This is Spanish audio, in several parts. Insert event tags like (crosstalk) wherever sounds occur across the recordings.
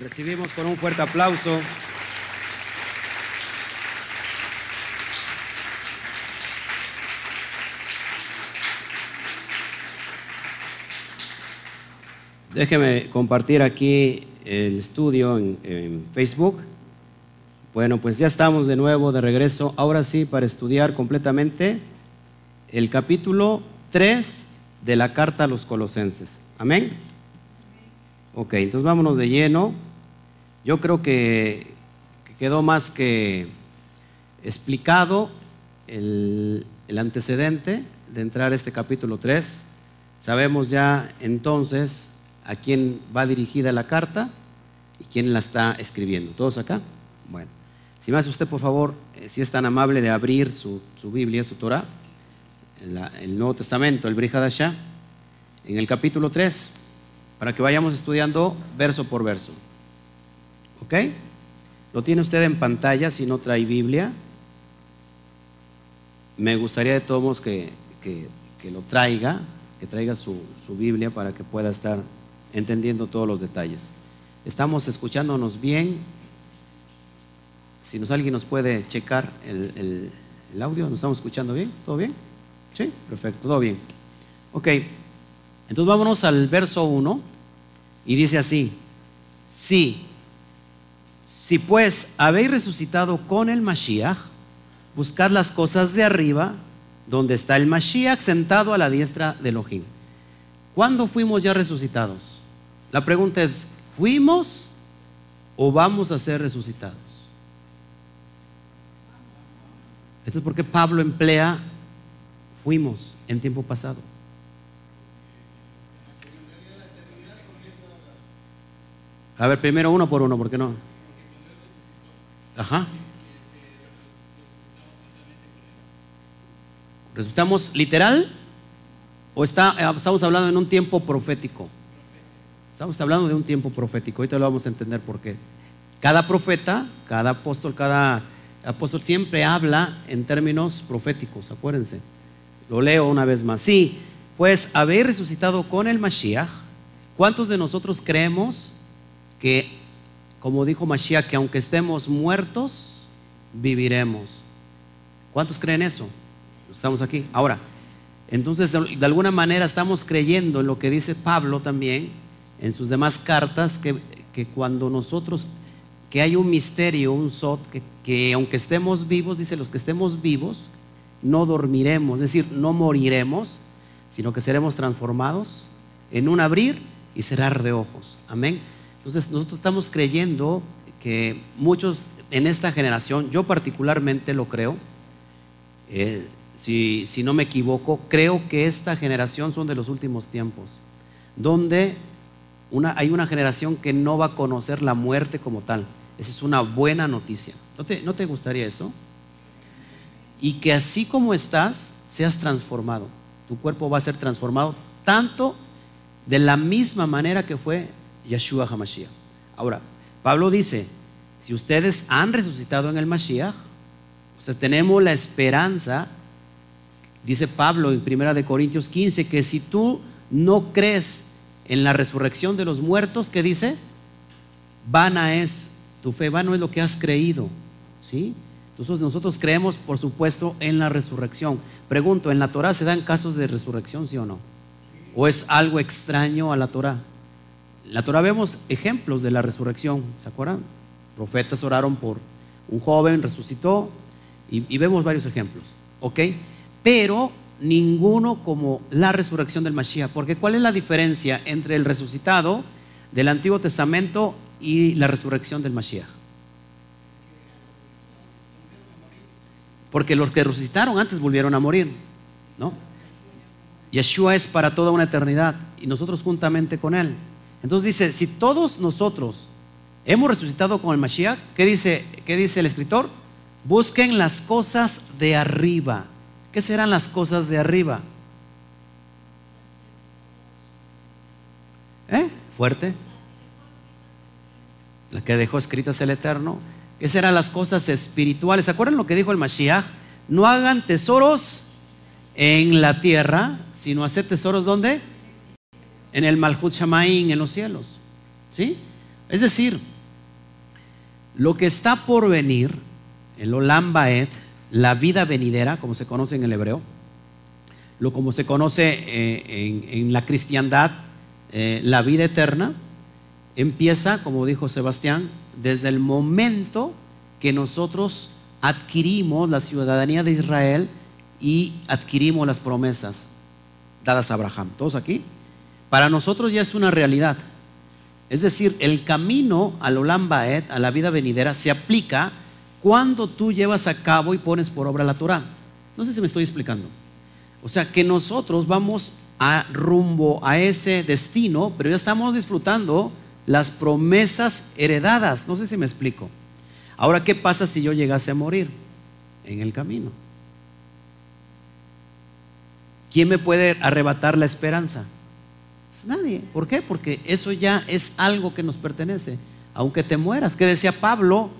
Recibimos con un fuerte aplauso. Déjeme compartir aquí el estudio en, Facebook. Bueno, pues ya estamos de nuevo de regreso, ahora sí, para estudiar completamente el capítulo 3 de la carta a los colosenses. Amén. Ok, entonces vámonos de lleno. Yo creo que, quedó más que explicado el, antecedente de entrar a este capítulo 3. Sabemos ya entonces a quién va dirigida la carta y quién la está escribiendo. ¿Todos acá? Bueno, si me hace usted, por favor, eh, si es tan amable de abrir su, Biblia, su Torah, el Nuevo Testamento, el Brihadashah, en el capítulo 3, para que vayamos estudiando verso por verso. ¿Ok? Lo tiene usted en pantalla si no trae Biblia. Me gustaría de todos modos que, lo traiga, que traiga su, su Biblia para que pueda estar entendiendo todos los detalles. Estamos escuchándonos bien. Si nos, alguien nos puede checar el, audio, ¿nos estamos escuchando bien? ¿Todo bien? Sí, perfecto, todo bien. Ok, entonces vámonos al verso 1 y dice así, sí, si pues habéis resucitado con el Mashiach, buscad las cosas de arriba, donde está el Mashiach sentado a la diestra de Elohim. ¿Cuándo fuimos ya resucitados? La pregunta es, ¿fuimos o vamos a ser resucitados? Esto es porque Pablo emplea fuimos en tiempo pasado. A ver, primero uno por uno, ¿por qué no? Ajá. ¿Resultamos literal o está, estamos hablando en un tiempo profético? Estamos hablando de un tiempo profético, ahorita lo vamos a entender por qué. Cada profeta, cada apóstol, cada apóstol siempre habla en términos proféticos, acuérdense. Lo leo una vez más. Sí, pues habéis resucitado con el Mashiach. ¿Cuántos de nosotros creemos que, como dijo Mashiach, que aunque estemos muertos, viviremos? ¿Cuántos creen eso? Estamos aquí. Ahora, entonces de alguna manera estamos creyendo en lo que dice Pablo también, en sus demás cartas que, cuando nosotros, que hay un misterio, un sot, que, que aunque estemos vivos, dice los que estemos vivos, no dormiremos, es decir, no moriremos, sino que seremos transformados en un abrir y cerrar de ojos. Amén. Entonces nosotros estamos creyendo que muchos en esta generación, yo particularmente lo creo, eh, si, no me equivoco, creo que esta generación son de los últimos tiempos, donde hay una generación que no va a conocer la muerte como tal. Esa es una buena noticia. ¿No te, ¿No te gustaría eso? Y que así como estás, seas transformado. Tu cuerpo va a ser transformado tanto de la misma manera que fue Yeshua HaMashiach. Ahora, Pablo dice, si ustedes han resucitado en el Mashiach, o sea, tenemos la esperanza, dice Pablo en 1 Corintios 15, que si tú no crees en la resurrección de los muertos, ¿qué dice? Vana es tu fe, vano es lo que has creído. ¿Sí? Entonces nosotros creemos, por supuesto, en la resurrección. Pregunto, ¿en la Torah se dan casos de resurrección, sí o no? ¿O es algo extraño a la Torah? La Torah vemos ejemplos de la resurrección, ¿se acuerdan? Profetas oraron por un joven, resucitó, y, y vemos varios ejemplos, ¿ok? Pero ninguno como la resurrección del Mashiach. Porque ¿cuál es la diferencia entre el resucitado del Antiguo Testamento y la resurrección del Mashiach? Porque los que resucitaron antes volvieron a morir, ¿no? Yeshua es para toda una eternidad y nosotros juntamente con Él. Entonces dice, si todos nosotros hemos resucitado con el Mashiach, ¿qué dice, qué dice el escritor? Busquen las cosas de arriba ¿Qué serán las cosas de arriba? ¿Eh? Fuerte. La que dejó escritas el Eterno. ¿Qué serán las cosas espirituales? ¿Se acuerdan lo que dijo el Mashiach? No hagan tesoros en la tierra, sino hacer tesoros ¿dónde? En el Malhut Shamaín, en los cielos. ¿Sí? Es decir, lo que está por venir, el Olam Baed, la vida venidera, como se conoce en el hebreo, lo como se conoce eh, en, la cristiandad, eh, la vida eterna, empieza, como dijo Sebastián, desde el momento que nosotros adquirimos la ciudadanía de Israel y adquirimos las promesas dadas a Abraham. ¿Todos aquí? Para nosotros ya es una realidad. Es decir, el camino al Olam a la vida venidera, se aplica cuando tú llevas a cabo y pones por obra la Torah. No sé si me estoy explicando. O sea, que nosotros vamos a rumbo a ese destino, pero ya estamos disfrutando las promesas heredadas. No sé si me explico. Ahora, ¿qué pasa si yo llegase a morir en el camino? ¿Quién me puede arrebatar la esperanza? Nadie. ¿Por qué? Porque eso ya es algo que nos pertenece. Aunque te mueras. ¿Qué decía Pablo?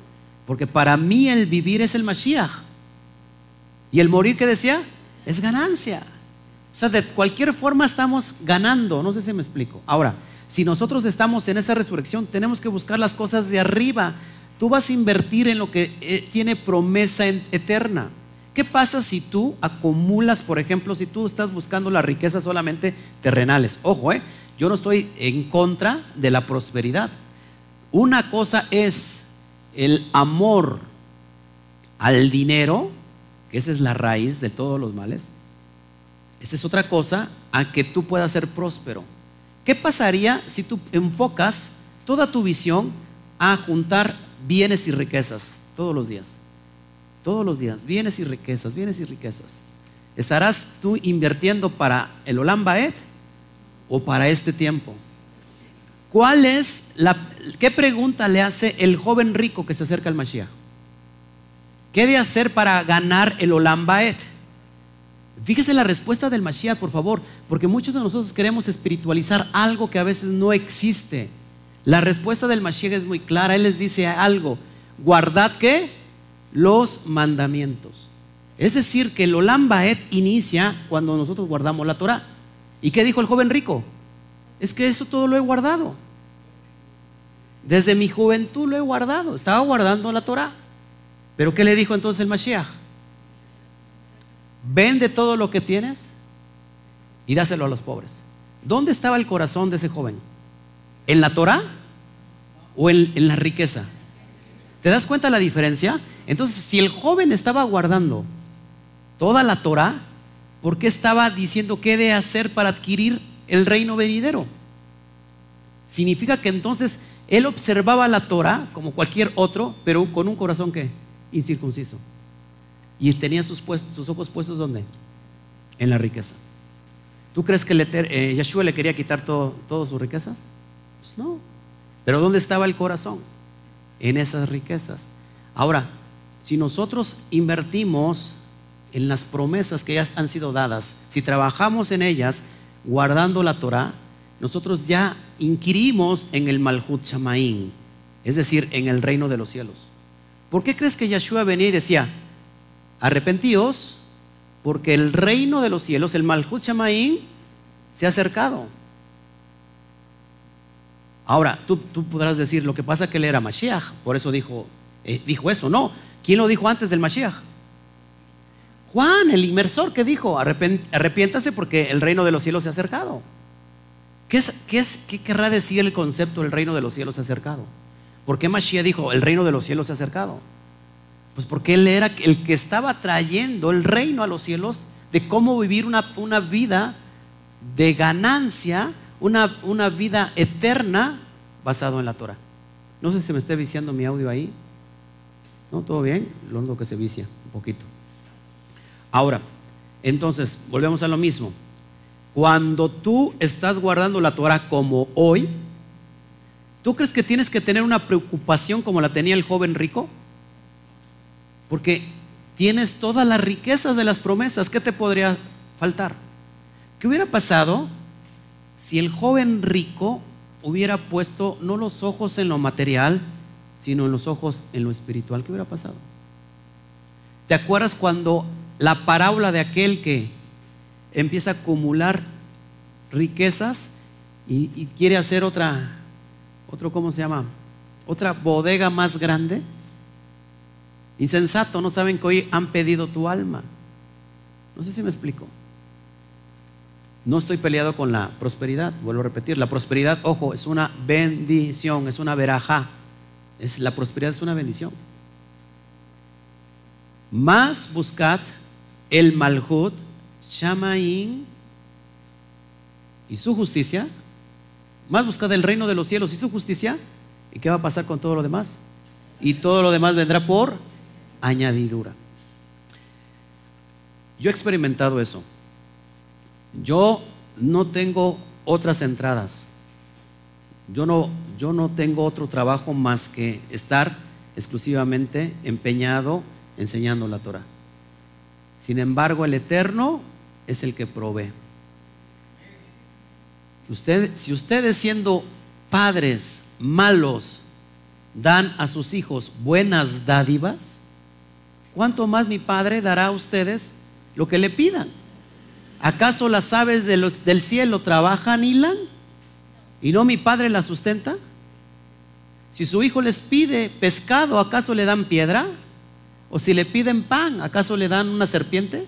Porque para mí el vivir es el Mashiach. Y el morir, ¿qué decía? Es ganancia. O sea, de cualquier forma estamos ganando. No sé si me explico. Ahora, si nosotros estamos en esa resurrección, tenemos que buscar las cosas de arriba. Tú vas a invertir en lo que eh, tiene promesa eterna. ¿Qué pasa si tú acumulas, por ejemplo, si tú estás buscando las riquezas solamente terrenales? Ojo, eh, yo no estoy en contra de la prosperidad. Una cosa es el amor al dinero, que esa es la raíz de todos los males. Esa es otra cosa a que tú puedas ser próspero. ¿Qué pasaría si tú enfocas toda tu visión a juntar bienes y riquezas todos los días? Todos los días, bienes y riquezas, bienes y riquezas. ¿Estarás tú invirtiendo para el Olam Baed o para este tiempo? ¿Cuál es la qué pregunta le hace el joven rico que se acerca al Mashiach? ¿Qué de hacer para ganar el Olam Baed? Fíjese la respuesta del Mashiach, por favor, porque muchos de nosotros queremos espiritualizar algo que a veces no existe. La respuesta del Mashiach es muy clara. Él les dice algo: guardad qué? Los mandamientos. Es decir, que el Olam Baed inicia cuando nosotros guardamos la Torah. ¿Y qué dijo el joven rico? Es que eso todo lo he guardado. Desde mi juventud lo he guardado. Estaba guardando la Torah. Pero ¿qué le dijo entonces el Mashiach? vende todo lo que tienes y dáselo a los pobres. ¿Dónde estaba el corazón de ese joven? ¿En la Torah o en, la riqueza? ¿Te das cuenta la diferencia? Entonces, si el joven estaba guardando toda la Torah, ¿por qué estaba diciendo qué de hacer para adquirir el reino venidero? Significa que entonces él observaba la Torah como cualquier otro, pero con un corazón que incircunciso. Y tenía sus, ojos puestos ¿dónde? En la riqueza. ¿Tú crees que eh, Yeshua le quería quitar todas sus riquezas? Pues no. Pero ¿dónde estaba el corazón? En esas riquezas. Ahora, si nosotros invertimos en las promesas que ya han sido dadas, si trabajamos en ellas guardando la Torah, nosotros ya inquirimos en el Malhut Shamaín, es decir, en el reino de los cielos. ¿Por qué crees que Yeshua venía y decía, arrepentíos, porque el reino de los cielos, el Malhut Shamaín, se ha acercado. Ahora, tú, podrás decir, lo que pasa es que él era Mashiach, por eso dijo, eh, dijo eso, no. ¿Quién lo dijo antes del Mashiach? Juan, el inmersor, que dijo, arrepiéntase porque el reino de los cielos se ha acercado. ¿Qué, es, qué, es, ¿Qué querrá decir el concepto del reino de los cielos se ha acercado? ¿Por qué Mashiach dijo, el reino de los cielos se ha acercado? Pues porque Él era el que estaba trayendo el reino a los cielos de cómo vivir una, vida de ganancia, una, una, vida eterna basado en la Torah. No sé si me esté viciando mi audio ahí. ¿No? ¿Todo bien? Lo único que se vicia, un poquito. Ahora, entonces, volvemos a lo mismo. Cuando tú estás guardando la Torah como hoy, ¿tú crees que tienes que tener una preocupación como la tenía el joven rico? Porque tienes todas las riquezas de las promesas. ¿Qué te podría faltar? ¿Qué hubiera pasado si el joven rico hubiera puesto no los ojos en lo material, sino en los ojos en lo espiritual? ¿Qué hubiera pasado? ¿Te acuerdas cuando la parábola de aquel que empieza a acumular riquezas y, quiere hacer otra, otro, ¿cómo se llama? otra bodega más grande. Insensato, no saben que hoy han pedido tu alma. No sé si me explico. No estoy peleado con la prosperidad, vuelvo a repetir, la prosperidad, ojo, es una bendición, es una veraja. Es, la prosperidad es una bendición. Más buscad el malhut, shamaín y su justicia. Más buscad el reino de los cielos y su justicia. ¿Y qué va a pasar con todo lo demás? Y todo lo demás vendrá por añadidura. Yo he experimentado eso. Yo no tengo otras entradas. Yo no, yo no tengo otro trabajo más que estar exclusivamente empeñado enseñando la Torah. Sin embargo, el Eterno es el que provee. Usted, si ustedes siendo padres malos dan a sus hijos buenas dádivas, ¿cuánto más mi Padre dará a ustedes lo que le pidan? ¿Acaso las aves del cielo trabajan, hilan? ¿Y no mi Padre las sustenta? Si su hijo les pide pescado, ¿acaso le dan piedra? ¿O si le piden pan, ¿acaso le dan una serpiente?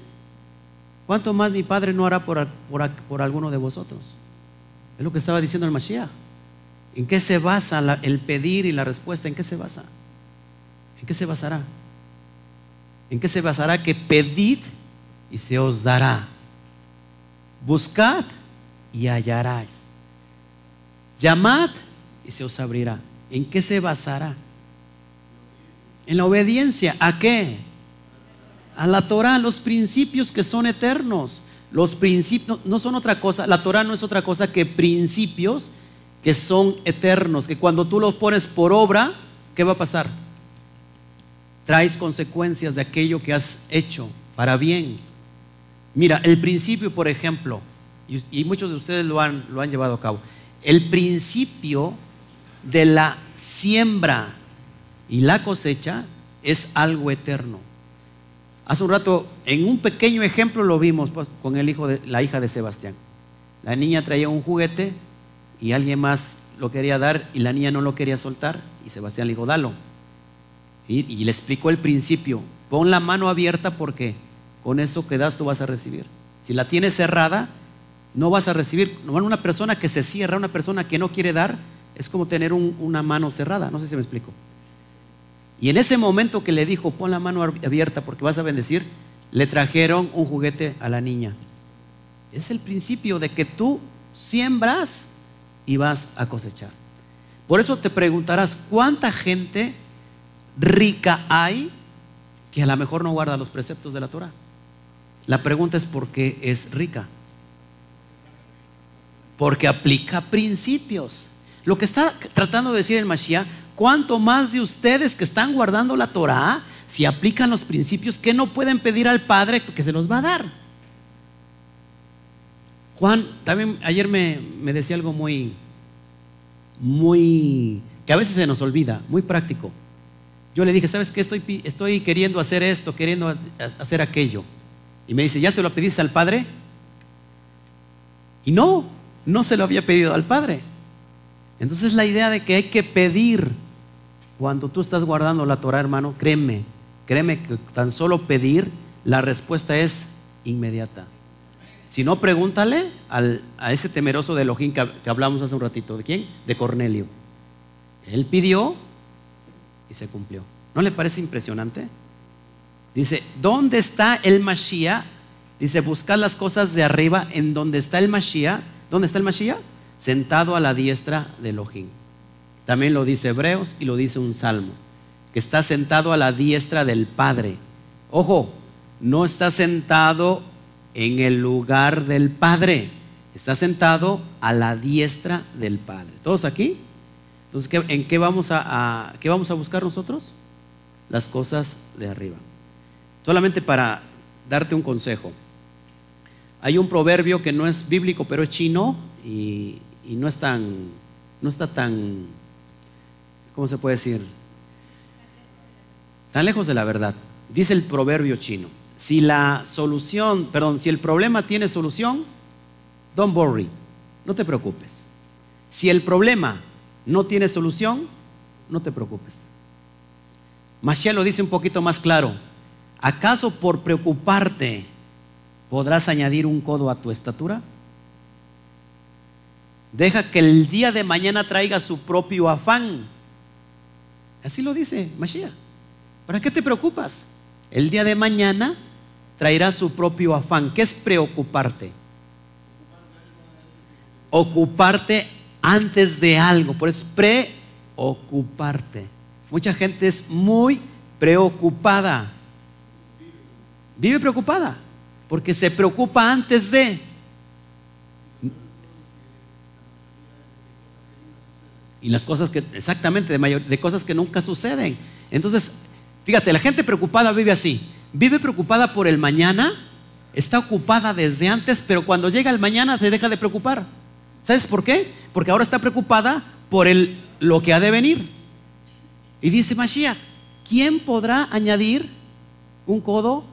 ¿Cuánto más mi Padre no hará por, por alguno de vosotros? Es lo que estaba diciendo el Mashiach. ¿En qué se basa el pedir y la respuesta? ¿En qué se basa? ¿En qué se basará? ¿En qué se basará que pedid y se os dará? Buscad y hallaráis. Llamad y se os abrirá. ¿En qué se basará? En la obediencia. ¿A qué? A la Torah, los principios que son eternos. Los principios no son otra cosa. La Torah no es otra cosa que principios que son eternos, que cuando tú los pones por obra, ¿qué va a pasar? Traes consecuencias de aquello que has hecho para bien. Mira, el principio, por ejemplo, y, muchos de ustedes lo han, lo han llevado a cabo, el principio de la siembra y la cosecha es algo eterno. Hace un rato, en un pequeño ejemplo lo vimos pues, con el hijo de la hija de Sebastián. La niña traía un juguete y alguien más lo quería dar y la niña no lo quería soltar y Sebastián le dijo, dalo. Y, le explicó el principio, pon la mano abierta porque con eso que das tú vas a recibir. Si la tienes cerrada, no vas a recibir. Una persona que se cierra, una persona que no quiere dar, es como tener una mano cerrada. No sé si me explico. Y en ese momento que le dijo, pon la mano abierta porque vas a bendecir, le trajeron un juguete a la niña. Es el principio de que tú siembras y vas a cosechar. Por eso te preguntarás, ¿cuánta gente rica hay que a lo mejor no guarda los preceptos de la Torah? La pregunta es por qué es rica. Porque aplica principios. Lo que está tratando de decir el Mashiach, ¿cuánto más de ustedes que están guardando la Torah, si aplican los principios, que no pueden pedir al Padre que se los va a dar? Juan, también ayer me, decía algo muy, muy, que a veces se nos olvida, muy práctico. Yo le dije, ¿sabes qué? Estoy, estoy queriendo hacer esto, queriendo hacer aquello. Y me dice, ¿ya se lo pediste al Padre? Y no, no se lo había pedido al Padre. Entonces la idea de que hay que pedir cuando tú estás guardando la Torah, hermano, créeme, créeme que tan solo pedir, la respuesta es inmediata. Si no, pregúntale a ese temeroso de Elohim que, que hablamos hace un ratito. ¿De quién? De Cornelio. Él pidió y se cumplió. ¿No le parece impresionante? Dice, ¿dónde está el Mashiach? Dice, buscad las cosas de arriba en donde está el Mashiach. ¿Dónde está el Mashiach? Sentado a la diestra de Elohim. También lo dice Hebreos y lo dice un salmo, que está sentado a la diestra del Padre. Ojo, no está sentado en el lugar del Padre. Está sentado a la diestra del Padre. ¿Todos aquí? Entonces, ¿en qué vamos a, qué vamos a buscar nosotros? Las cosas de arriba. Solamente para darte un consejo. Hay un proverbio que no es bíblico, pero es chino y, no es tan, no está tan, ¿cómo se puede decir? Tan lejos de la verdad. Dice el proverbio chino. Si la solución, perdón, si el problema tiene solución, don't worry, no te preocupes. Si el problema no tiene solución, no te preocupes. Mashiach lo dice un poquito más claro. ¿Acaso por preocuparte podrás añadir un codo a tu estatura? Deja que el día de mañana traiga su propio afán. Así lo dice Mashiach. ¿Para qué te preocupas? El día de mañana traerá su propio afán. ¿Qué es preocuparte? Ocuparte antes de algo. Por eso preocuparte. Mucha gente es muy preocupada. Vive preocupada. Porque se preocupa antes de. Y las cosas que, exactamente, de, mayor, cosas que nunca suceden. Entonces, fíjate, la gente preocupada vive así. Vive preocupada por el mañana, está ocupada desde antes, pero cuando llega el mañana se deja de preocupar. ¿Sabes por qué? Porque ahora está preocupada por el, lo que ha de venir. Y dice Mashiach, ¿quién podrá añadir un codo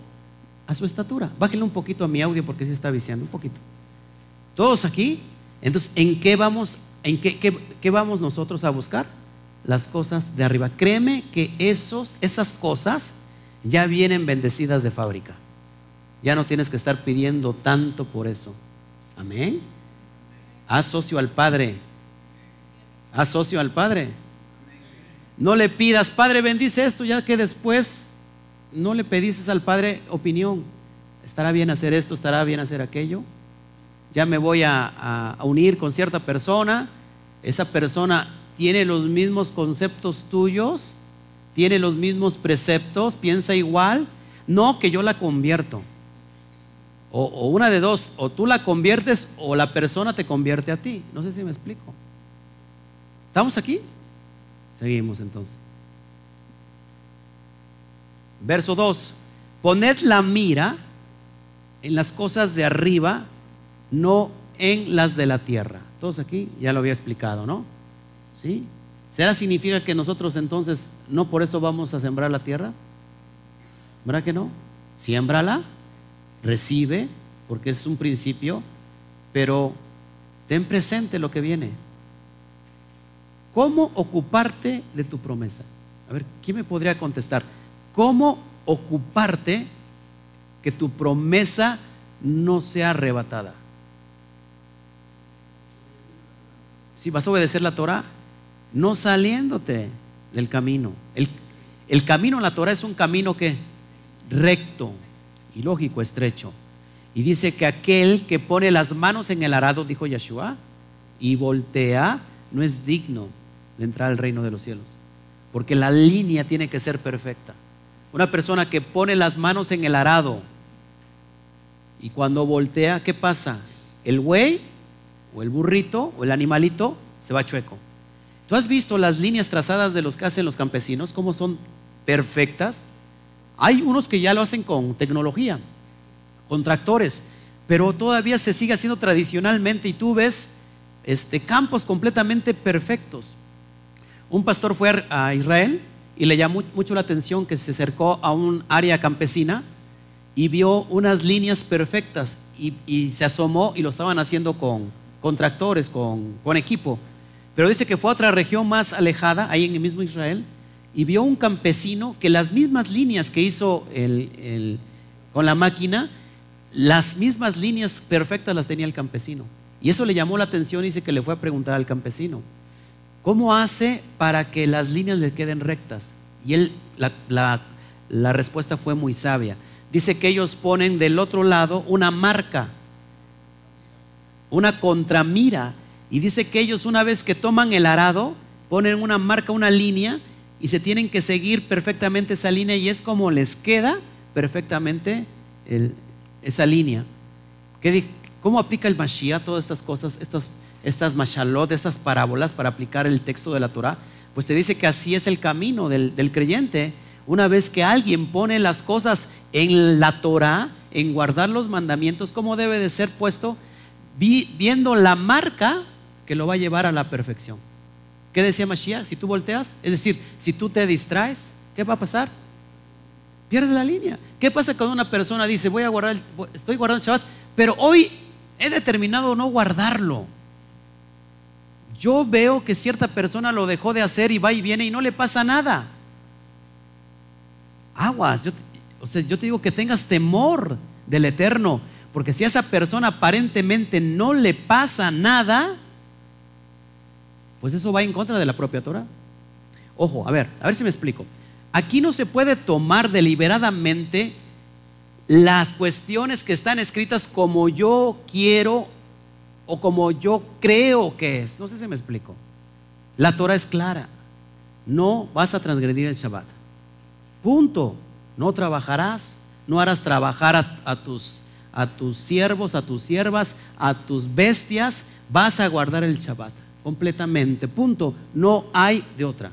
a su estatura? Bájenle un poquito a mi audio porque se está viciando, un poquito. ¿Todos aquí? Entonces, ¿en qué vamos ¿En qué, vamos nosotros a buscar? Las cosas de arriba. Créeme que esos, esas cosas ya vienen bendecidas de fábrica. Ya no tienes que estar pidiendo tanto por eso. Amén. Haz socio al Padre. Haz socio al Padre. No le pidas, Padre, bendice esto, ya que después no le pediste al Padre opinión. ¿Estará bien hacer esto? ¿Estará bien hacer aquello? Ya me voy a, a unir con cierta persona esa persona tiene los mismos conceptos tuyos, tiene los mismos preceptos, piensa igual, no que yo la convierto. O, una de dos, o tú la conviertes o la persona te convierte a ti. No sé si me explico. ¿Estamos aquí? Seguimos entonces. Verso 2. Poned la mira en las cosas de arriba, no en las de la tierra. Todos aquí ya lo había explicado, ¿no? ¿Sí? ¿Será significa que nosotros entonces no por eso vamos a sembrar la tierra? ¿Verdad que no? Siémbrala, recibe, porque es un principio, pero ten presente lo que viene. ¿Cómo ocuparte de tu promesa? A ver, ¿quién me podría contestar? ¿Cómo ocuparte que tu promesa no sea arrebatada? si vas a obedecer la Torah, no saliéndote del camino. El, camino en la Torah es un camino que recto y lógico, estrecho. Y dice que aquel que pone las manos en el arado, dijo Yeshua, y voltea, no es digno de entrar al reino de los cielos. Porque la línea tiene que ser perfecta. Una persona que pone las manos en el arado y cuando voltea, ¿qué pasa? El güey o el burrito o el animalito se va chueco. ¿Tú has visto las líneas trazadas de los que hacen los campesinos? ¿Cómo son perfectas? Hay unos que ya lo hacen con tecnología, con tractores, pero todavía se sigue haciendo tradicionalmente y tú ves este, campos completamente perfectos. Un pastor fue a Israel y le llamó mucho la atención que se acercó a un área campesina y vio unas líneas perfectas y, se asomó y lo estaban haciendo con, tractores, con, con equipo. Pero dice que fue a otra región más alejada, ahí en el mismo Israel, y vio un campesino que las mismas líneas que hizo con la máquina, las mismas líneas perfectas las tenía el campesino. Y eso le llamó la atención y dice que le fue a preguntar al campesino, ¿cómo hace para que las líneas le queden rectas? Y él, la, la respuesta fue muy sabia. Dice que ellos ponen del otro lado una marca una contramira. Y dice que ellos una vez que toman el arado, ponen una marca, una línea, y se tienen que seguir perfectamente esa línea y es como les queda perfectamente esa línea. ¿Cómo aplica el Mashiach todas estas cosas, estas, estas mashalot, estas parábolas para aplicar el texto de la Torah? Pues te dice que así es el camino del, del creyente. Una vez que alguien pone las cosas en la Torah, en guardar los mandamientos, ¿cómo debe de ser puesto? viendo la marca que lo va a llevar a la perfección. ¿Qué decía Mashiach? Si tú volteas, es decir, si tú te distraes, ¿qué va a pasar? Pierde la línea. ¿Qué pasa cuando una persona dice, voy a guardar, estoy guardando el Shabbat, pero hoy he determinado no guardarlo? Yo veo que cierta persona lo dejó de hacer y va y viene y no le pasa nada. Aguas, yo, o sea, yo te digo que tengas temor del eterno, porque si a esa persona aparentemente no le pasa nada, pues eso va en contra de la propia Torah. Ojo, a ver, a ver si me explico. Aquí no se puede tomar deliberadamente las cuestiones que están escritas como yo quiero o como yo creo que es. No sé si me explico. La Torah es clara. No vas a transgredir el Shabbat. Punto. No trabajarás, no harás trabajar a, tus, a tus siervos, a tus siervas, a tus bestias. Vas a guardar el Shabbat completamente. Punto. No hay de otra.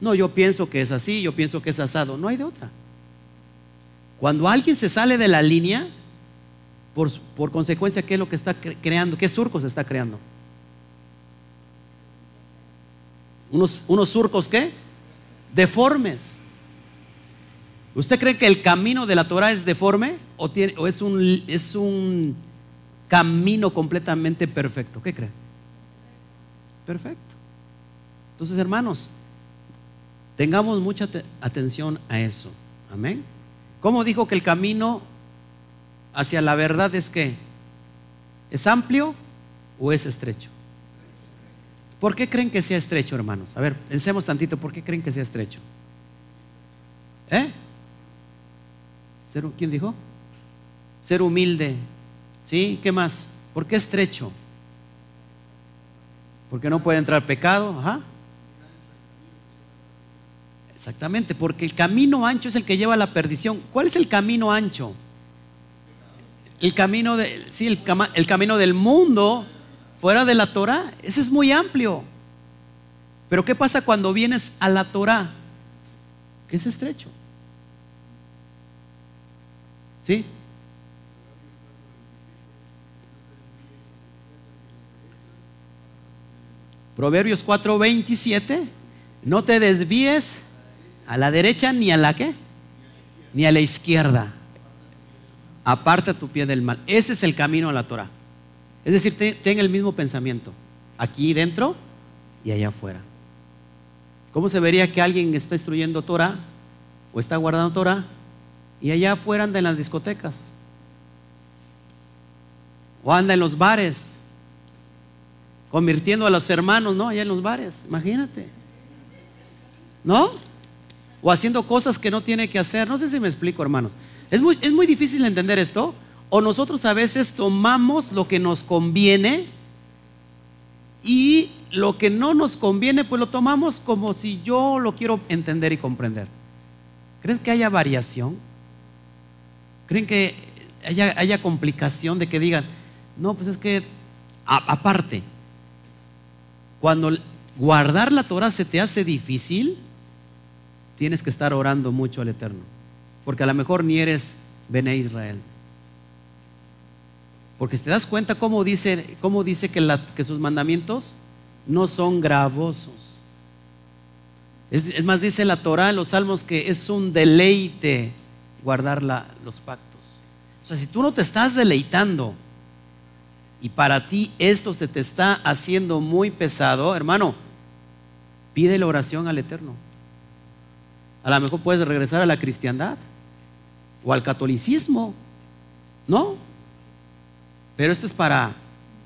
No, yo pienso que es así, yo pienso que es asado. No hay de otra. Cuando alguien se sale de la línea, por, consecuencia, ¿qué es lo que está creando? ¿Qué surcos está creando? Unos, unos surcos, ¿qué? Deformes. ¿Usted cree que el camino de la Torah es deforme o, tiene, o es, un, es un camino completamente perfecto? ¿Qué cree? Perfecto. Entonces, hermanos, tengamos mucha atención a eso. Amén. ¿Cómo dijo que el camino hacia la verdad es que ¿Es amplio o es estrecho? ¿Por qué creen que sea estrecho, hermanos? A ver, pensemos tantito, ¿por qué creen que sea estrecho? ¿Eh? ¿Quién dijo? Ser humilde. ¿Sí? ¿Qué más? ¿Por qué estrecho? Porque no puede entrar pecado. Ajá. Exactamente, porque el camino ancho es el que lleva a la perdición. ¿Cuál es el camino ancho? El camino, de, sí, el, el camino del mundo fuera de la Torah, ese es muy amplio. Pero ¿qué pasa cuando vienes a la Torah? Que es estrecho. ¿Sí? Proverbios 4:27, no te desvíes a la derecha ni a la qué, ni a la izquierda aparta tu pie del mal. Ese es el camino a la Torah. Es decir, ten, el mismo pensamiento, aquí dentro y allá afuera. ¿Cómo se vería que alguien está instruyendo Torah o está guardando Torah y allá afuera anda en las discotecas? O anda en los bares, convirtiendo a los hermanos, ¿no? Allá en los bares, imagínate. ¿No? O haciendo cosas que no tiene que hacer. No sé si me explico, hermanos. Es muy, es muy difícil entender esto. O nosotros a veces tomamos lo que nos conviene y lo que no nos conviene, pues lo tomamos como si yo lo quiero entender y comprender. ¿Creen que haya variación? ¿Creen que haya, haya complicación de que digan, no, pues es que aparte, cuando guardar la Torah se te hace difícil, tienes que estar orando mucho al Eterno porque a lo mejor ni eres Bene Israel. Porque te das cuenta cómo dice, cómo dice que, que, sus mandamientos no son gravosos. Es, más, dice la Torah en los salmos que es un deleite guardar los pactos. O sea, si tú no te estás deleitando y para ti esto se te está haciendo muy pesado, hermano, pide la oración al Eterno. A lo mejor puedes regresar a la cristiandad o al catolicismo, ¿no? Pero esto es para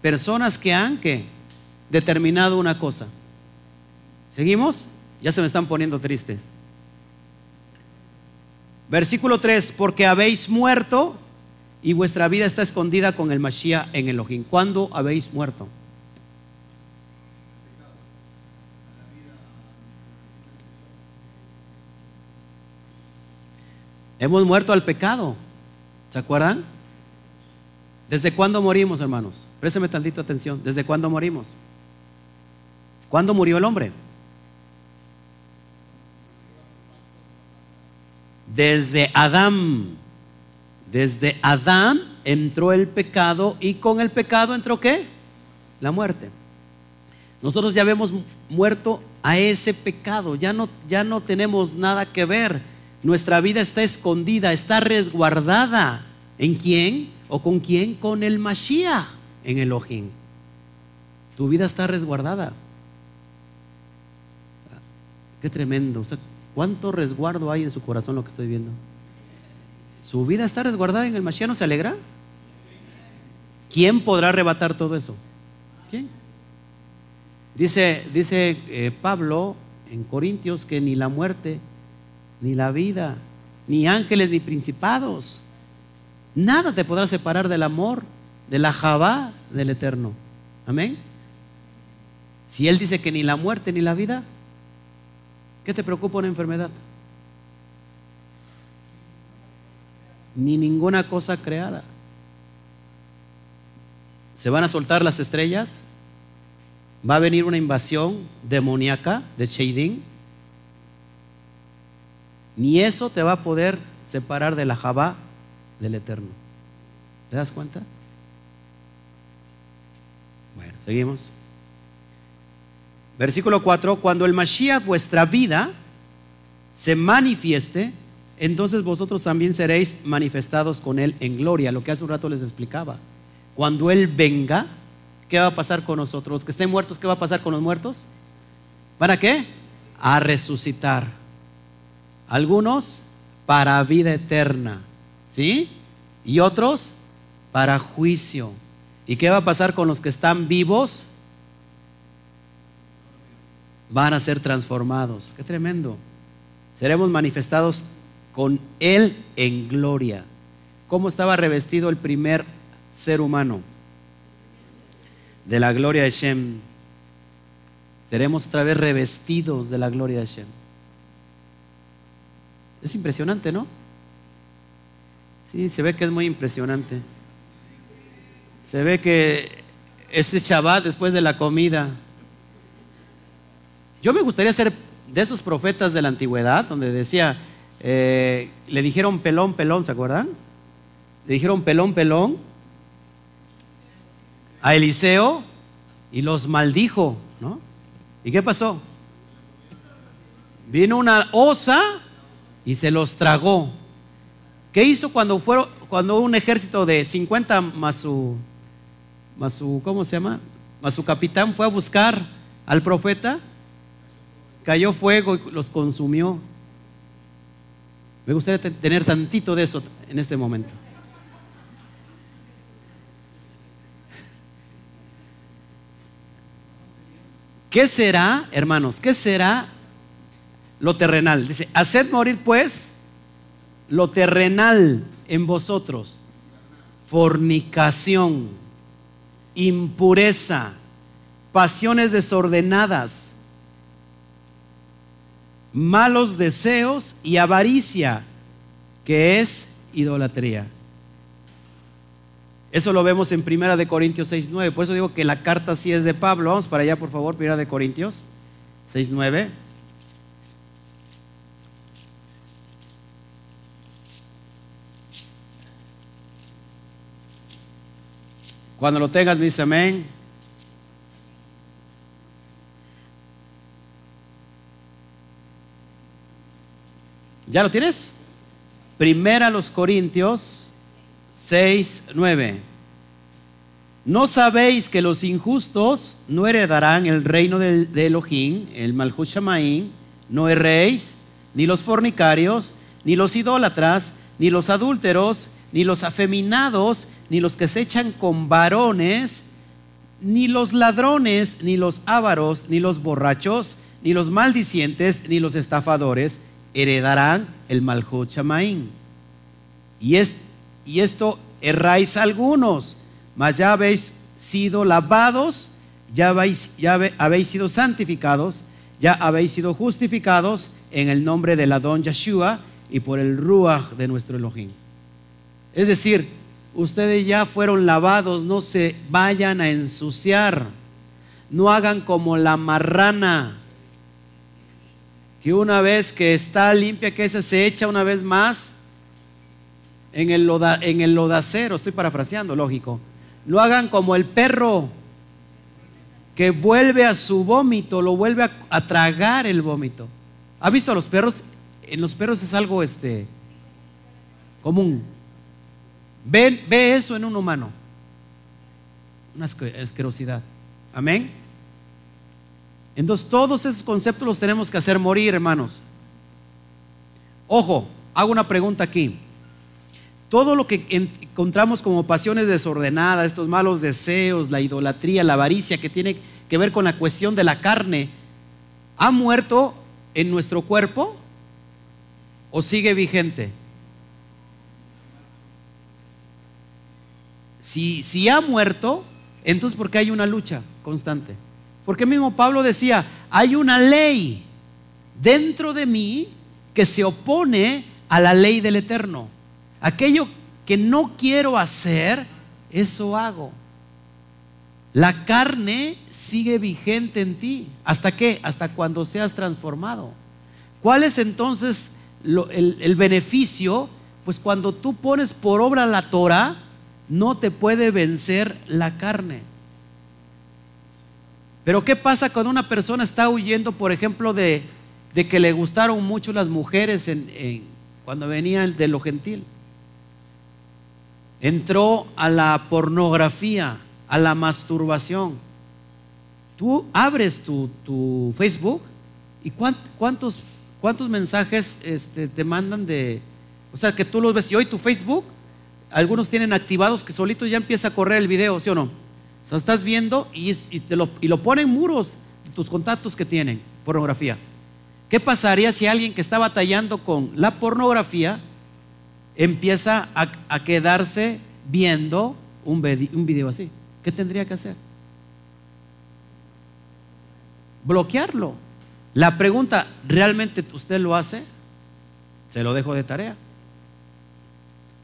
personas que han que determinado una cosa. ¿Seguimos? Ya se me están poniendo tristes. Versículo 3, porque habéis muerto y vuestra vida está escondida con el Mashiach en Elohim. ¿Cuándo habéis muerto? Hemos muerto al pecado. ¿Se acuerdan? ¿Desde cuándo morimos, hermanos? Présteme tantito atención. ¿Desde cuándo morimos? ¿Cuándo murió el hombre? Desde Adán. Desde Adán entró el pecado y con el pecado entró qué? La muerte. Nosotros ya habíamos muerto a ese pecado, ya no, ya no tenemos nada que ver nuestra vida está escondida, está resguardada. ¿En quién? ¿O con quién? Con el Mashiach en Elohim. Tu vida está resguardada. Qué tremendo. ¿Cuánto resguardo hay en su corazón lo que estoy viendo? ¿Su vida está resguardada en el Mashiach? ¿No se alegra? ¿Quién podrá arrebatar todo eso? ¿Quién? Dice, dice eh, Pablo en Corintios que ni la muerte, ni la vida, ni ángeles, ni principados, nada te podrá separar del amor, de la Jabá del Eterno. Amén. Si Él dice que ni la muerte ni la vida, ¿qué te preocupa una enfermedad? Ni ninguna cosa creada. ¿Se van a soltar las estrellas? ¿Va a venir una invasión demoníaca de Shading? Ni eso te va a poder separar de la Jabá del Eterno. ¿Te das cuenta? Bueno, seguimos. Versículo 4, cuando el Mashiach vuestra vida se manifieste, entonces vosotros también seréis manifestados con él en gloria, lo que hace un rato les explicaba. Cuando él venga, ¿qué va a pasar con nosotros? Los que estén muertos, ¿qué va a pasar con los muertos? ¿Para qué? A resucitar. Algunos para vida eterna, ¿sí? Y otros para juicio. ¿Y qué va a pasar con los que están vivos? Van a ser transformados. Qué tremendo. Seremos manifestados con Él en gloria. ¿Cómo estaba revestido el primer ser humano? De la gloria de Shem. Seremos otra vez revestidos de la gloria de Shem. Es impresionante, ¿no? Sí, se ve que es muy impresionante. Se ve que ese Shabbat después de la comida. Yo me gustaría ser de esos profetas de la antigüedad, donde decía, eh, le dijeron pelón, pelón, ¿se acuerdan? Le dijeron pelón, pelón a Eliseo y los maldijo, ¿no? ¿Y qué pasó? Vino una osa y se los tragó. ¿Qué hizo cuando, fueron, cuando un ejército de 50 más su su, ¿cómo se llama? Más su capitán fue a buscar al profeta, cayó fuego y los consumió. Me gustaría tener tantito de eso en este momento. ¿Qué será, hermanos? ¿Qué será lo terrenal? Dice, haced morir pues lo terrenal en vosotros, fornicación impureza, pasiones desordenadas, malos deseos y avaricia, que es idolatría. Eso lo vemos en Primera de Corintios 6:9. Por eso digo que la carta sí es de Pablo. Vamos para allá, por favor, Primera de Corintios 6:9. Cuando lo tengas, me dice amén. ¿Ya lo tienes? Primera los Corintios 6, 9. ¿No sabéis que los injustos no heredarán el reino de, Elohim, el Malhut No erréis, ni los fornicarios, ni los idólatras, ni los adúlteros, ni los afeminados, ni los que se echan con varones, ni los ladrones, ni los ávaros, ni los borrachos, ni los maldicientes, ni los estafadores heredarán el Malhut Shamaín. Y, es, y esto erráis algunos, mas ya habéis sido lavados, ya habéis, ya habéis sido santificados, ya habéis sido justificados en el nombre del Adón Yeshua y por el Ruach de nuestro Elohim. Es decir, ustedes ya fueron lavados, no se vayan a ensuciar. No hagan como la marrana, que una vez que está limpia, que se echa una vez más en el, en el lodacero. Estoy parafraseando, lógico. No hagan como el perro que vuelve a su vómito, lo vuelve a, a tragar el vómito. ¿Ha visto a los perros? En los perros es algo este común. Ve, ve eso en un humano. Una asquerosidad. Amén. Entonces todos esos conceptos los tenemos que hacer morir, hermanos. Ojo, hago una pregunta aquí. Todo lo que encontramos como pasiones desordenadas, estos malos deseos, la idolatría, la avaricia que tiene que ver con la cuestión de la carne, ¿ha muerto en nuestro cuerpo o sigue vigente? Si, si ha muerto, entonces ¿por qué hay una lucha constante? Porque mismo Pablo decía, hay una ley dentro de mí que se opone a la ley del eterno. Aquello que no quiero hacer, eso hago. La carne sigue vigente en ti. ¿Hasta qué? Hasta cuando seas transformado. ¿Cuál es entonces el, el, beneficio? Pues cuando tú pones por obra la Torah, no te puede vencer la carne. Pero ¿qué pasa cuando una persona está huyendo, por ejemplo, de, que le gustaron mucho las mujeres en, cuando venían de lo gentil? Entró a la pornografía, a la masturbación. Tú abres tu, Facebook y cuántos, cuántos mensajes este, te mandan de... O sea, que tú los ves y hoy tu Facebook, algunos tienen activados que solito ya empieza a correr el video, ¿sí o no? sea, estás viendo y, lo, y lo ponen muros de tus contactos que tienen, pornografía. ¿Qué pasaría si alguien que está batallando con la pornografía empieza a, quedarse viendo un video así? ¿Qué tendría que hacer? Bloquearlo. La pregunta, ¿realmente usted lo hace? Se lo dejo de tarea.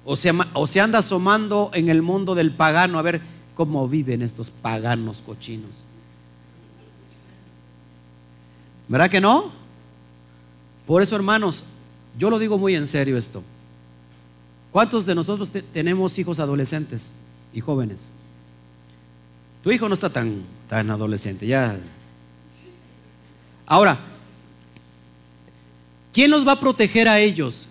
O se, anda asomando en el mundo del pagano a ver cómo viven estos paganos cochinos. ¿Verdad que no? Por eso, hermanos, yo lo digo muy en serio esto. ¿Cuántos de nosotros tenemos hijos adolescentes y jóvenes? Tu hijo no está tan, tan adolescente, ya. Ahora, ¿quién los va a proteger a ellos?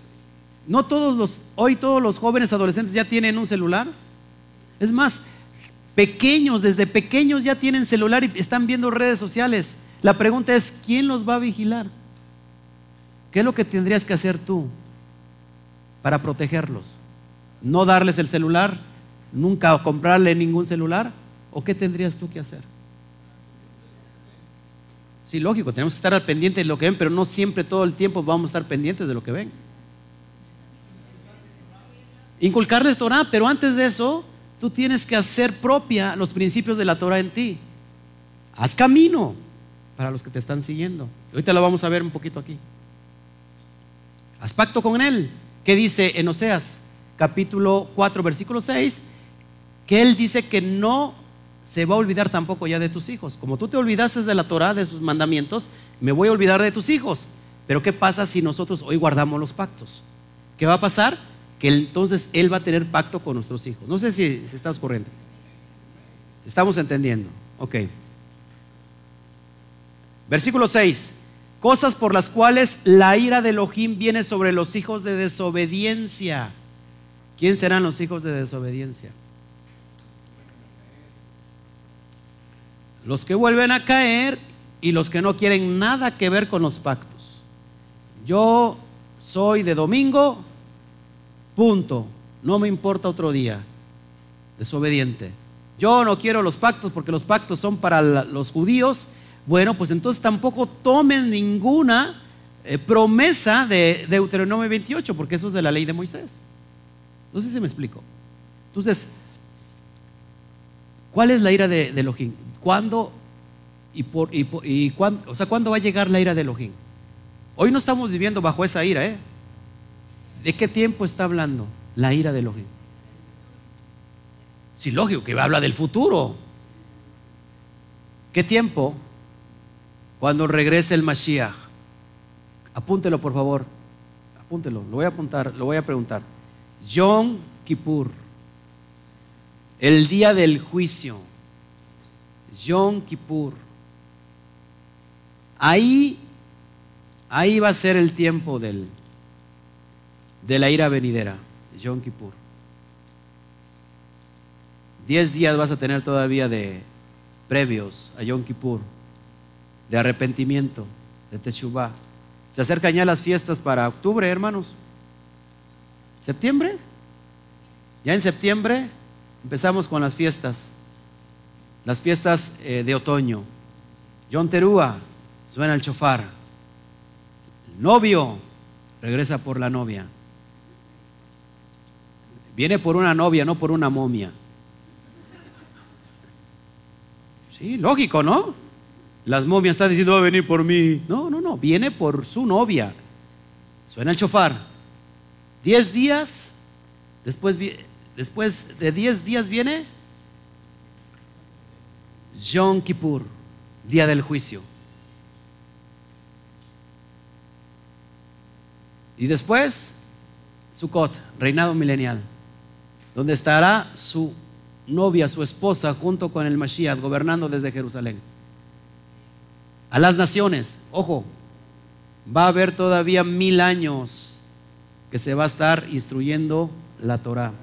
No todos los, hoy todos los jóvenes adolescentes ya tienen un celular. Es más, Pequeños, desde pequeños ya tienen celular y están viendo redes sociales. La pregunta es, ¿quién los va a vigilar? ¿Qué es lo que tendrías que hacer tú para protegerlos? ¿No darles el celular? ¿Nunca comprarle ningún celular? ¿O qué tendrías tú que hacer? Sí, lógico, tenemos que estar al pendiente de lo que ven, pero no siempre todo el tiempo vamos a estar pendientes de lo que ven. Inculcarles Torah, pero antes de eso, tú tienes que hacer propia los principios de la Torah en ti. Haz camino para los que te están siguiendo. Ahorita lo vamos a ver un poquito aquí. Haz pacto con Él. ¿Qué dice en Oseas capítulo 4, versículo 6? Que Él dice que no se va a olvidar tampoco ya de tus hijos. Como tú te olvidaste de la Torah, de sus mandamientos, me voy a olvidar de tus hijos. Pero ¿qué pasa si nosotros hoy guardamos los pactos? ¿Qué va a pasar? Que entonces Él va a tener pacto con nuestros hijos. No sé si, se ocurriendo. Estamos entendiendo. Ok. Versículo 6. Cosas por las cuales la ira de Elohim viene sobre los hijos de desobediencia. ¿Quién serán los hijos de desobediencia? Los que vuelven a caer y los que no quieren nada que ver con los pactos. Yo soy de domingo, Punto. No me importa otro día. Desobediente. Yo no quiero los pactos porque los pactos son para los judíos. Bueno, pues entonces tampoco tomen ninguna eh, promesa de Deuteronomio 28 porque eso es de la ley de Moisés. No sé si me explico. Entonces, ¿cuál es la ira de, Elohim? ¿Cuándo y, por, y, cuándo, o sea, ¿cuándo va a llegar la ira de Elohim? Hoy no estamos viviendo bajo esa ira, ¿eh? ¿De qué tiempo está hablando la ira de Elohim? Sí, lógico que habla del futuro. ¿Qué tiempo? Cuando regrese el Mashiach. Apúntelo, por favor. Apúntelo. Lo voy a apuntar, lo voy a preguntar. Yom Kippur. El día del juicio. Yom Kippur. Ahí, ahí va a ser el tiempo del, de la ira venidera, Yom Kippur. Diez días vas a tener todavía de, previos a Yom Kippur, de arrepentimiento, de Teshuvah. Se acercan ya las fiestas para octubre, hermanos. ¿Septiembre? Ya en septiembre empezamos con las fiestas, las fiestas eh, de otoño. Yom Terúa, suena el chofar. El novio regresa por la novia. Viene por una novia, no por una momia. Sí, lógico, ¿no? Las momias están diciendo va a venir por mí. No, no, no, viene por su novia. Suena el chofar. Diez días, después, después de diez días viene Yom Kippur, día del juicio. Y después, Sukkot, reinado milenial, donde estará su novia, su esposa, junto con el Mashiach, gobernando desde Jerusalén. A las naciones, ojo, va a haber todavía mil años que se va a estar instruyendo la Torah.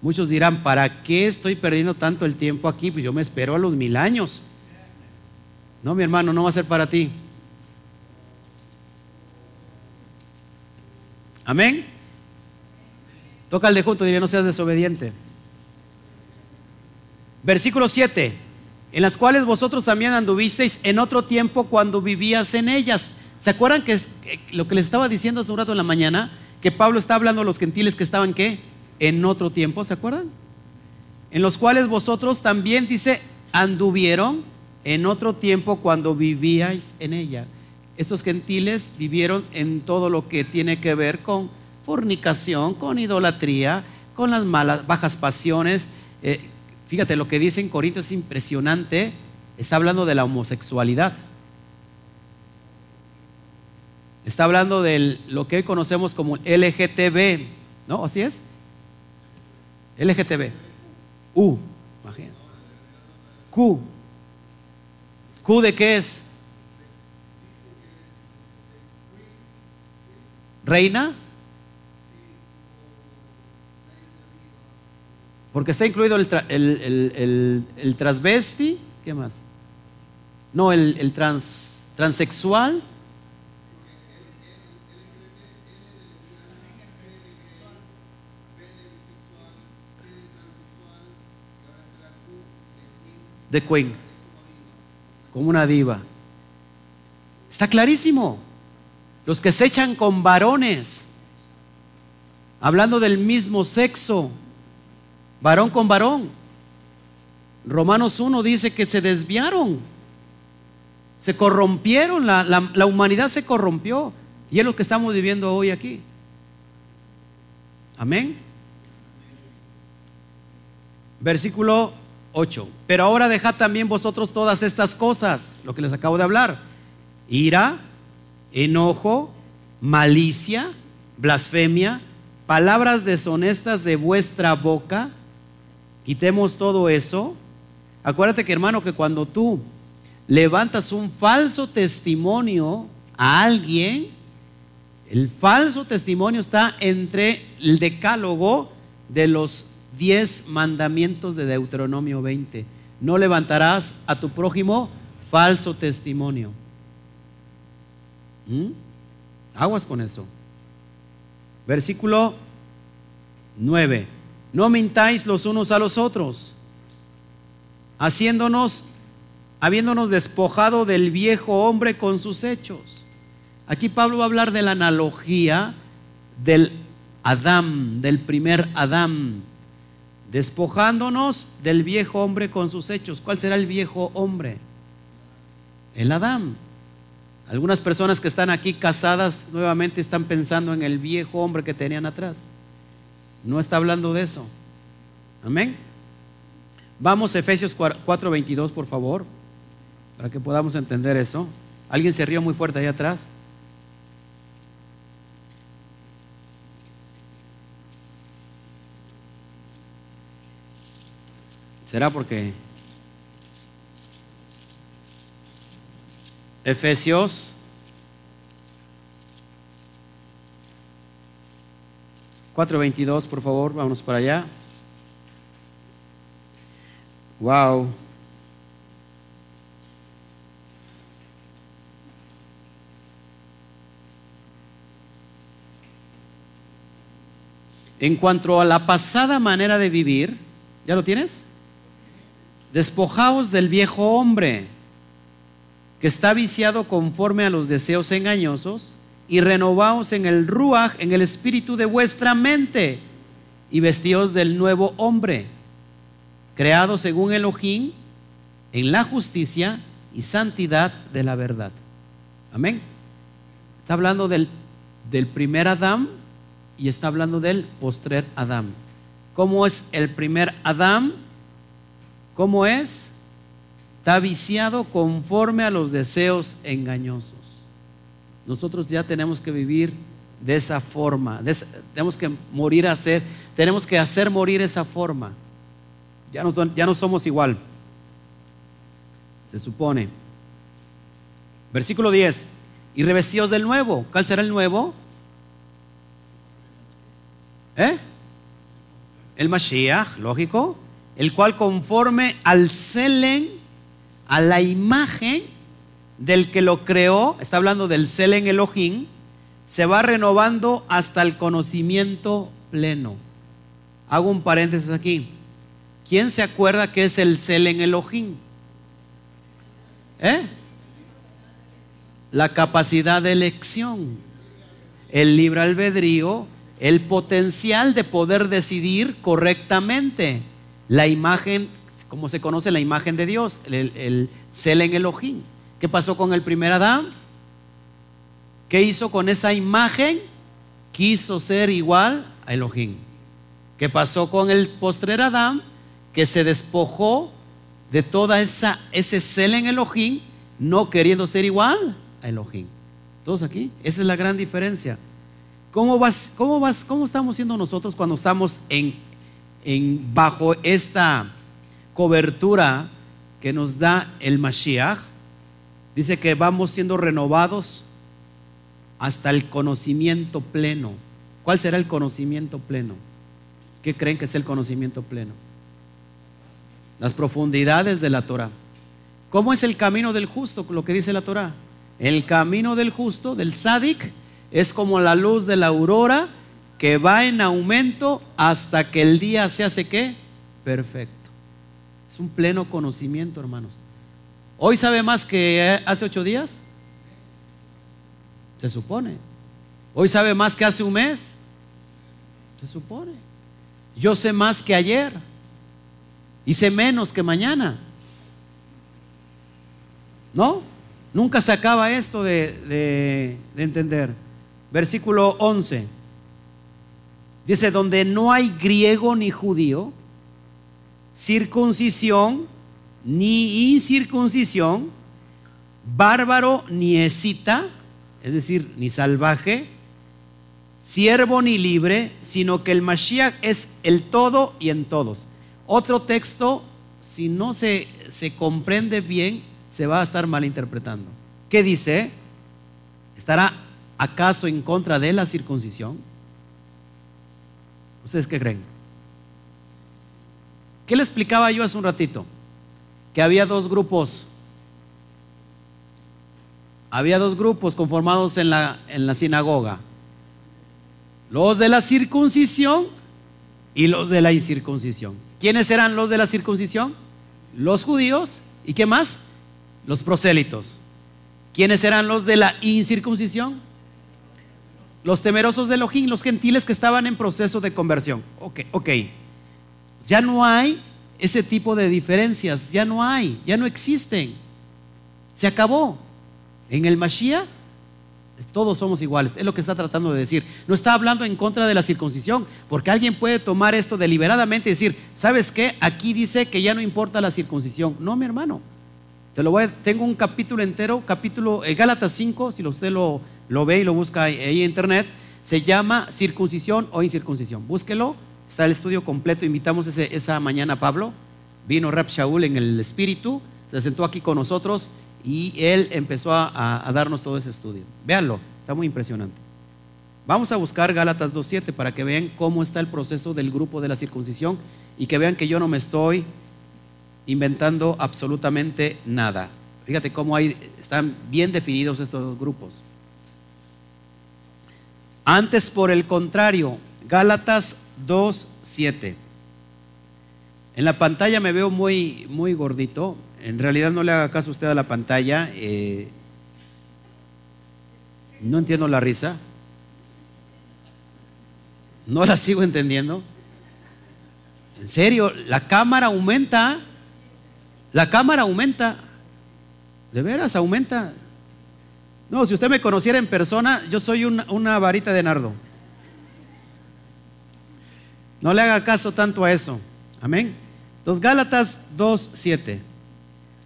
Muchos dirán, ¿para qué estoy perdiendo tanto el tiempo aquí? Pues yo me espero a los mil años. No, mi hermano, no va a ser para ti. Amén. Toca el de junto, no seas desobediente. Versículo 7, en las cuales vosotros también anduvisteis en otro tiempo cuando vivías en ellas. ¿Se acuerdan que lo que les estaba diciendo hace un rato en la mañana? Que Pablo está hablando a los gentiles que estaban qué? En otro tiempo, ¿se acuerdan? En los cuales vosotros también, dice, anduvieron en otro tiempo cuando vivíais en ella. Estos gentiles vivieron en todo lo que tiene que ver con fornicación, con idolatría, con las malas, bajas pasiones. Eh, fíjate, lo que dice en Corinto es impresionante. Está hablando de la homosexualidad. Está hablando de lo que hoy conocemos como LGTB, ¿no? ¿Así es? LGTB. U, imagínate. Q. ¿Q de qué es? ¿Reina? Porque está incluido el, el, transvesti, ¿qué más? No, el, trans, transexual. De Queen, como una diva. Está clarísimo. Los que se echan con varones, hablando del mismo sexo, varón con varón. Romanos 1 dice que se desviaron, se corrompieron, la, la, humanidad se corrompió y es lo que estamos viviendo hoy aquí. Amén. Versículo 8. Pero ahora dejad también vosotros todas estas cosas, lo que les acabo de hablar. Ira, enojo, malicia, blasfemia, palabras deshonestas de vuestra boca quitemos todo eso. Acuérdate que hermano, que cuando tú levantas un falso testimonio a alguien, el falso testimonio está entre el decálogo de los diez mandamientos de Deuteronomio 20. No levantarás a tu prójimo falso testimonio. ¿Mm? Aguas con eso. Versículo 9. No mintáis los unos a los otros, haciéndonos, habiéndonos despojado del viejo hombre con sus hechos. Aquí Pablo va a hablar de la analogía del Adán, del primer Adán, despojándonos del viejo hombre con sus hechos. ¿Cuál será el viejo hombre? El Adán. Algunas personas que están aquí casadas nuevamente están pensando en el viejo hombre que tenían atrás. No está hablando de eso. Amén. Vamos a Efesios 4:22, por favor, para que podamos entender eso. ¿Alguien se rió muy fuerte ahí atrás? ¿Será porque Efesios 422, por favor, vámonos para allá. Wow. En cuanto a la pasada manera de vivir, ¿ya lo tienes? Despojaos del viejo hombre que está viciado conforme a los deseos engañosos y renovaos en el ruaj, en el espíritu de vuestra mente y vestíos del nuevo hombre, creado según Elohim en la justicia y santidad de la verdad. Amén. Está hablando del, del primer Adán y está hablando del postrer Adán. ¿Cómo es el primer Adán? ¿Cómo es? Está viciado conforme a los deseos engañosos. Nosotros ya tenemos que vivir de esa forma. tenemos que morir a hacer, tenemos que hacer morir esa forma. Ya no, ya no somos igual. Se supone. Versículo 10. Y revestidos del nuevo. ¿Cuál será el nuevo? ¿Eh? El Mashiach, lógico. El cual conforme al Selen, a la imagen del que lo creó, está hablando del Selen Elohim, se va renovando hasta el conocimiento pleno. Hago un paréntesis aquí. ¿Quién se acuerda que es el Selen Elohim? ¿Eh? La capacidad de elección, el libre albedrío, el potencial de poder decidir correctamente. La imagen, como se conoce la imagen de Dios, el, el Selen Elohim. ¿Qué pasó con el primer Adán? ¿Qué hizo con esa imagen? Quiso ser igual a Elohim. ¿Qué pasó con el postrer Adán? Que se despojó de toda esa ese cel en Elohim, no queriendo ser igual a Elohim. Todos aquí, esa es la gran diferencia. ¿Cómo vas, cómo vas, cómo estamos siendo nosotros cuando estamos en, en bajo esta cobertura que nos da el Mashiach? Dice que vamos siendo renovados hasta el conocimiento pleno. ¿Cuál será el conocimiento pleno? ¿Qué creen que es el conocimiento pleno? Las profundidades de la Torah. ¿Cómo es el camino del justo? Lo que dice la Torah. El camino del justo, del sádic, es como la luz de la aurora que va en aumento hasta que el día se hace qué? Perfecto. Es un pleno conocimiento, hermanos. ¿Hoy sabe más que hace ocho días? Se supone. Hoy sabe más que hace un mes. Se supone. Yo sé más que ayer. Y sé menos que mañana. ¿No? Nunca se acaba esto de, de entender. Versículo 11. Dice, donde no hay griego ni judío, circuncisión ni incircuncisión, bárbaro ni escita, es decir, ni salvaje, siervo ni libre, sino que el Mashiach es el todo y en todos. Otro texto, si no se, se comprende bien, se va a estar malinterpretando. ¿Qué dice? ¿Estará acaso en contra de la circuncisión? ¿Ustedes qué creen? ¿Qué le explicaba yo hace un ratito? Había dos grupos había dos grupos conformados en la, en la sinagoga. Los de la circuncisión y los de la incircuncisión. ¿Quiénes eran los de la circuncisión? Los judíos. ¿Y qué más? Los prosélitos. ¿Quiénes eran los de la incircuncisión? Los temerosos de Elohim, los gentiles que estaban en proceso de conversión. Ok, ok. Ya no hay ese tipo de diferencias, ya no hay, ya no existen. Se acabó. En el Mashiach todos somos iguales, es lo que está tratando de decir. No está hablando en contra de la circuncisión, porque alguien puede tomar esto deliberadamente y decir, ¿sabes qué? Aquí dice que ya no importa la circuncisión. No, mi hermano. Te lo voy tengo un capítulo entero, capítulo eh, Gálatas 5, si usted lo, lo ve y lo busca ahí en internet, se llama circuncisión o incircuncisión. Búsquelo, está el estudio completo. Invitamos esa mañana a Pablo. Vino Rap Shaul en el espíritu, se sentó aquí con nosotros y él empezó a, darnos todo ese estudio. Véanlo, está muy impresionante. Vamos a buscar Gálatas 2.7 para que vean cómo está el proceso del grupo de la circuncisión y que vean que yo no me estoy inventando absolutamente nada. Fíjate cómo están bien definidos estos dos grupos. Antes, por el contrario, Gálatas 2, 7. En la pantalla me veo muy, muy gordito. En realidad no le haga caso usted a la pantalla. Eh, no entiendo la risa. No la sigo entendiendo. En serio, la cámara aumenta. La cámara aumenta. De veras, aumenta. No, si usted me conociera en persona, yo soy una, una varita de nardo. No le haga caso tanto a eso. Amén. Los Gálatas 2.7.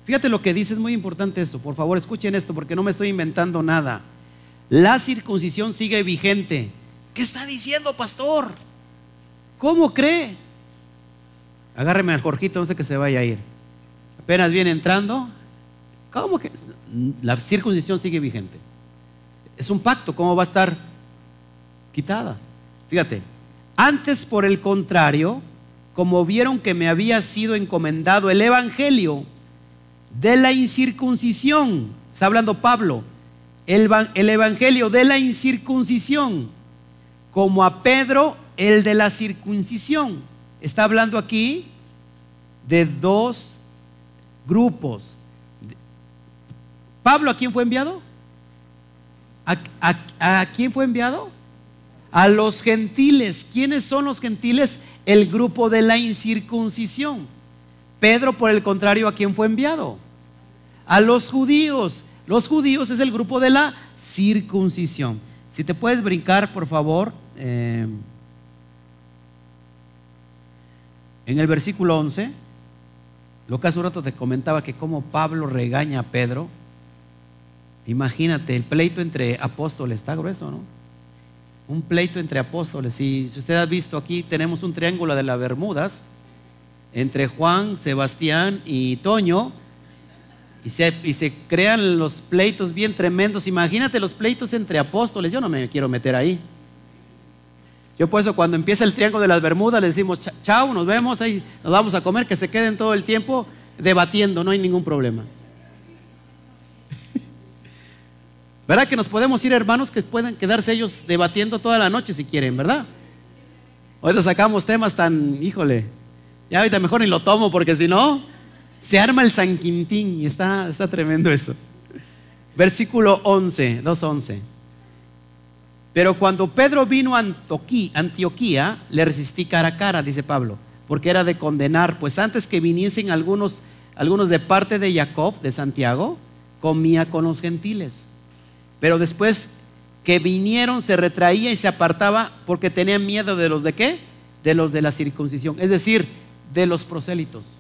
Fíjate lo que dice, es muy importante eso. Por favor, escuchen esto porque no me estoy inventando nada. La circuncisión sigue vigente. ¿Qué está diciendo, pastor? ¿Cómo cree? Agárreme al Jorgito, no sé que se vaya a ir. Apenas viene entrando. ¿Cómo que? La circuncisión sigue vigente. Es un pacto, ¿cómo va a estar quitada? Fíjate, antes por el contrario, como vieron que me había sido encomendado el evangelio de la incircuncisión, está hablando Pablo, el, el evangelio de la incircuncisión, como a Pedro el de la circuncisión. Está hablando aquí de dos grupos. Pablo, ¿a quién fue enviado? ¿A, quién fue enviado? A los gentiles. ¿Quiénes son los gentiles? El grupo de la incircuncisión. Pedro, por el contrario, ¿a quién fue enviado? A los judíos. Los judíos es el grupo de la circuncisión. Si te puedes brincar, por favor. Eh, en el versículo 11, lo que hace un rato te comentaba que como Pablo regaña a Pedro, imagínate, el pleito entre apóstoles, está grueso, ¿no? Un pleito entre apóstoles. Y si usted ha visto aquí, tenemos un triángulo de las Bermudas entre Juan, Sebastián y Toño. Y se, crean los pleitos bien tremendos. Imagínate los pleitos entre apóstoles. Yo no me quiero meter ahí. Yo por eso cuando empieza el triángulo de las Bermudas le decimos, chao, nos vemos, ahí nos vamos a comer, que se queden todo el tiempo debatiendo, no hay ningún problema. ¿Verdad que nos podemos ir hermanos que pueden quedarse ellos debatiendo toda la noche si quieren, ¿verdad? Ahorita sacamos temas tan, híjole, ya ahorita mejor ni lo tomo porque si no, se arma el San Quintín y está, está tremendo eso. Versículo 11, 2.11. Pero cuando Pedro vino a Antioquía, le resistí cara a cara, dice Pablo, porque era de condenar, pues antes que viniesen algunos, algunos de parte de Jacob, de Santiago, comía con los gentiles. Pero después que vinieron se retraía y se apartaba porque tenía miedo de los de qué? De los de la circuncisión, es decir, de los prosélitos.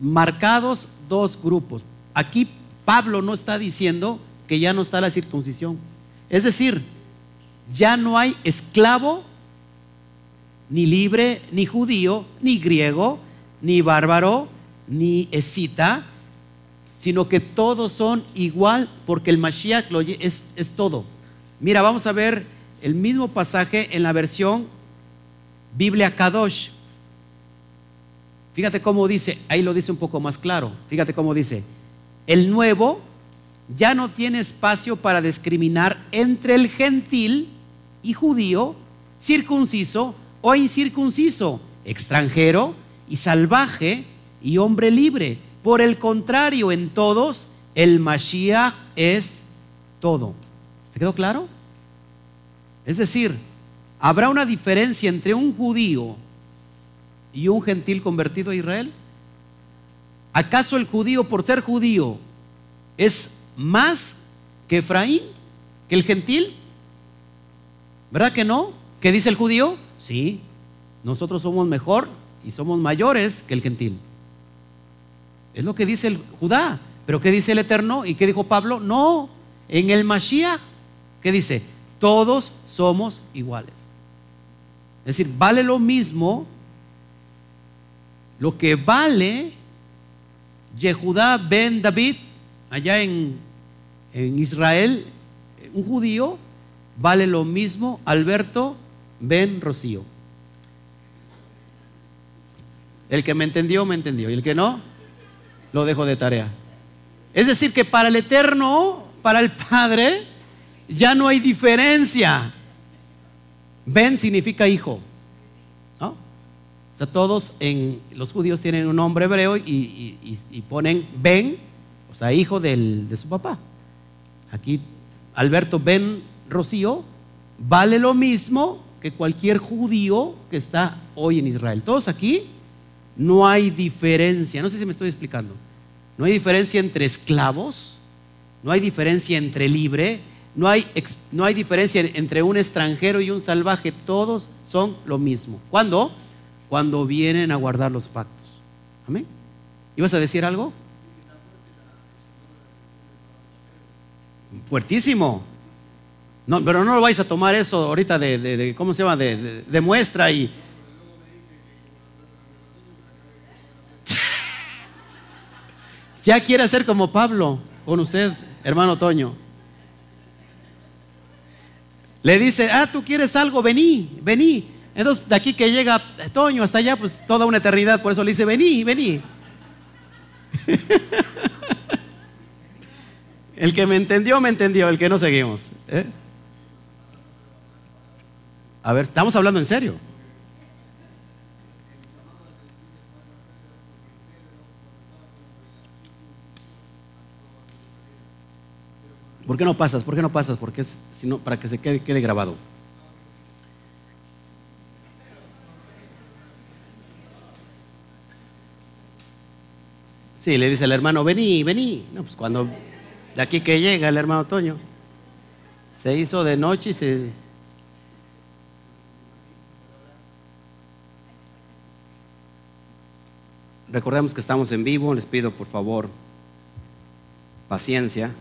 Marcados dos grupos. Aquí Pablo no está diciendo que ya no está la circuncisión. Es decir, ya no hay esclavo, ni libre, ni judío, ni griego, ni bárbaro, ni escita, sino que todos son igual porque el Mashiach es, es todo. Mira, vamos a ver el mismo pasaje en la versión Biblia Kadosh. Fíjate cómo dice, ahí lo dice un poco más claro. Fíjate cómo dice, el nuevo ya no tiene espacio para discriminar entre el gentil y judío, circunciso o incircunciso, extranjero y salvaje y hombre libre. Por el contrario, en todos, el Mashiach es todo. ¿Te quedó claro? Es decir, ¿habrá una diferencia entre un judío y un gentil convertido a Israel? ¿Acaso el judío, por ser judío, es más que Efraín, que el gentil? ¿Verdad que no? ¿Qué dice el judío? Sí, nosotros somos mejor y somos mayores que el gentil. Es lo que dice el Judá. Pero ¿qué dice el Eterno? ¿Y qué dijo Pablo? No, en el Mashiach, ¿qué dice? Todos somos iguales. Es decir, vale lo mismo lo que vale Yehudá ben David allá en, en Israel, un judío, vale lo mismo Alberto Ben Rocío. El que me entendió, me entendió. Y el que no, lo dejo de tarea. Es decir, que para el Eterno, para el Padre, ya no hay diferencia. Ben significa hijo. O sea, todos en los judíos tienen un nombre hebreo y, ponen Ben, o sea, hijo de su papá. Aquí Alberto Ben Rocío vale lo mismo que cualquier judío que está hoy en Israel. Todos aquí no hay diferencia, no sé si me estoy explicando. No hay diferencia entre esclavos, no hay diferencia entre libre, no hay, no hay diferencia entre un extranjero y un salvaje, todos son lo mismo. ¿Cuándo? Cuando vienen a guardar los pactos. Amén. ¿Ibas a decir algo? Fuertísimo. Pero no lo vais a tomar eso ahorita de, ¿cómo se llama? De, muestra y... ya quiere ser como Pablo con usted, hermano Toño. Le dice, ah, tú quieres algo, vení, vení. Entonces, de aquí que llega Toño hasta allá, pues toda una eternidad, por eso le dice, vení, vení. (laughs) el que me entendió, me entendió, el que no seguimos. ¿eh? A ver, estamos hablando en serio. ¿Por qué no pasas? ¿Por qué no pasas? Porque es sino para que se quede, quede grabado. Sí, le dice el hermano, vení, vení. No, pues cuando de aquí que llega el hermano Toño, se hizo de noche y se Recordemos que estamos en vivo, les pido por favor paciencia.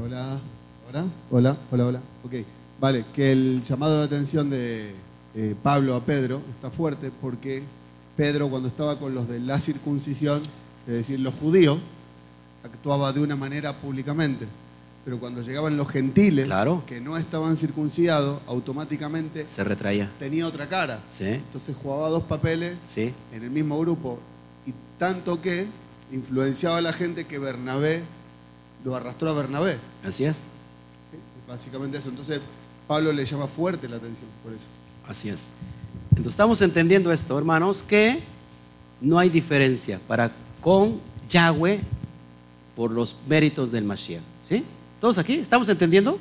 Hola, hola, hola, hola, hola, Ok, vale, que el llamado de atención de eh, Pablo a Pedro está fuerte porque Pedro cuando estaba con los de la circuncisión, es decir, los judíos, actuaba de una manera públicamente. Pero cuando llegaban los gentiles, que no estaban circuncidados, automáticamente se retraía. Tenía otra cara. ¿Sí? Entonces jugaba dos papeles ¿Sí? en el mismo grupo tanto que influenciaba a la gente que Bernabé lo arrastró a Bernabé. Así es. Básicamente eso. Entonces Pablo le llama fuerte la atención por eso. Así es. Entonces estamos entendiendo esto, hermanos, que no hay diferencia para con Yahweh por los méritos del Mashiach. ¿Sí? ¿Todos aquí? ¿Estamos entendiendo?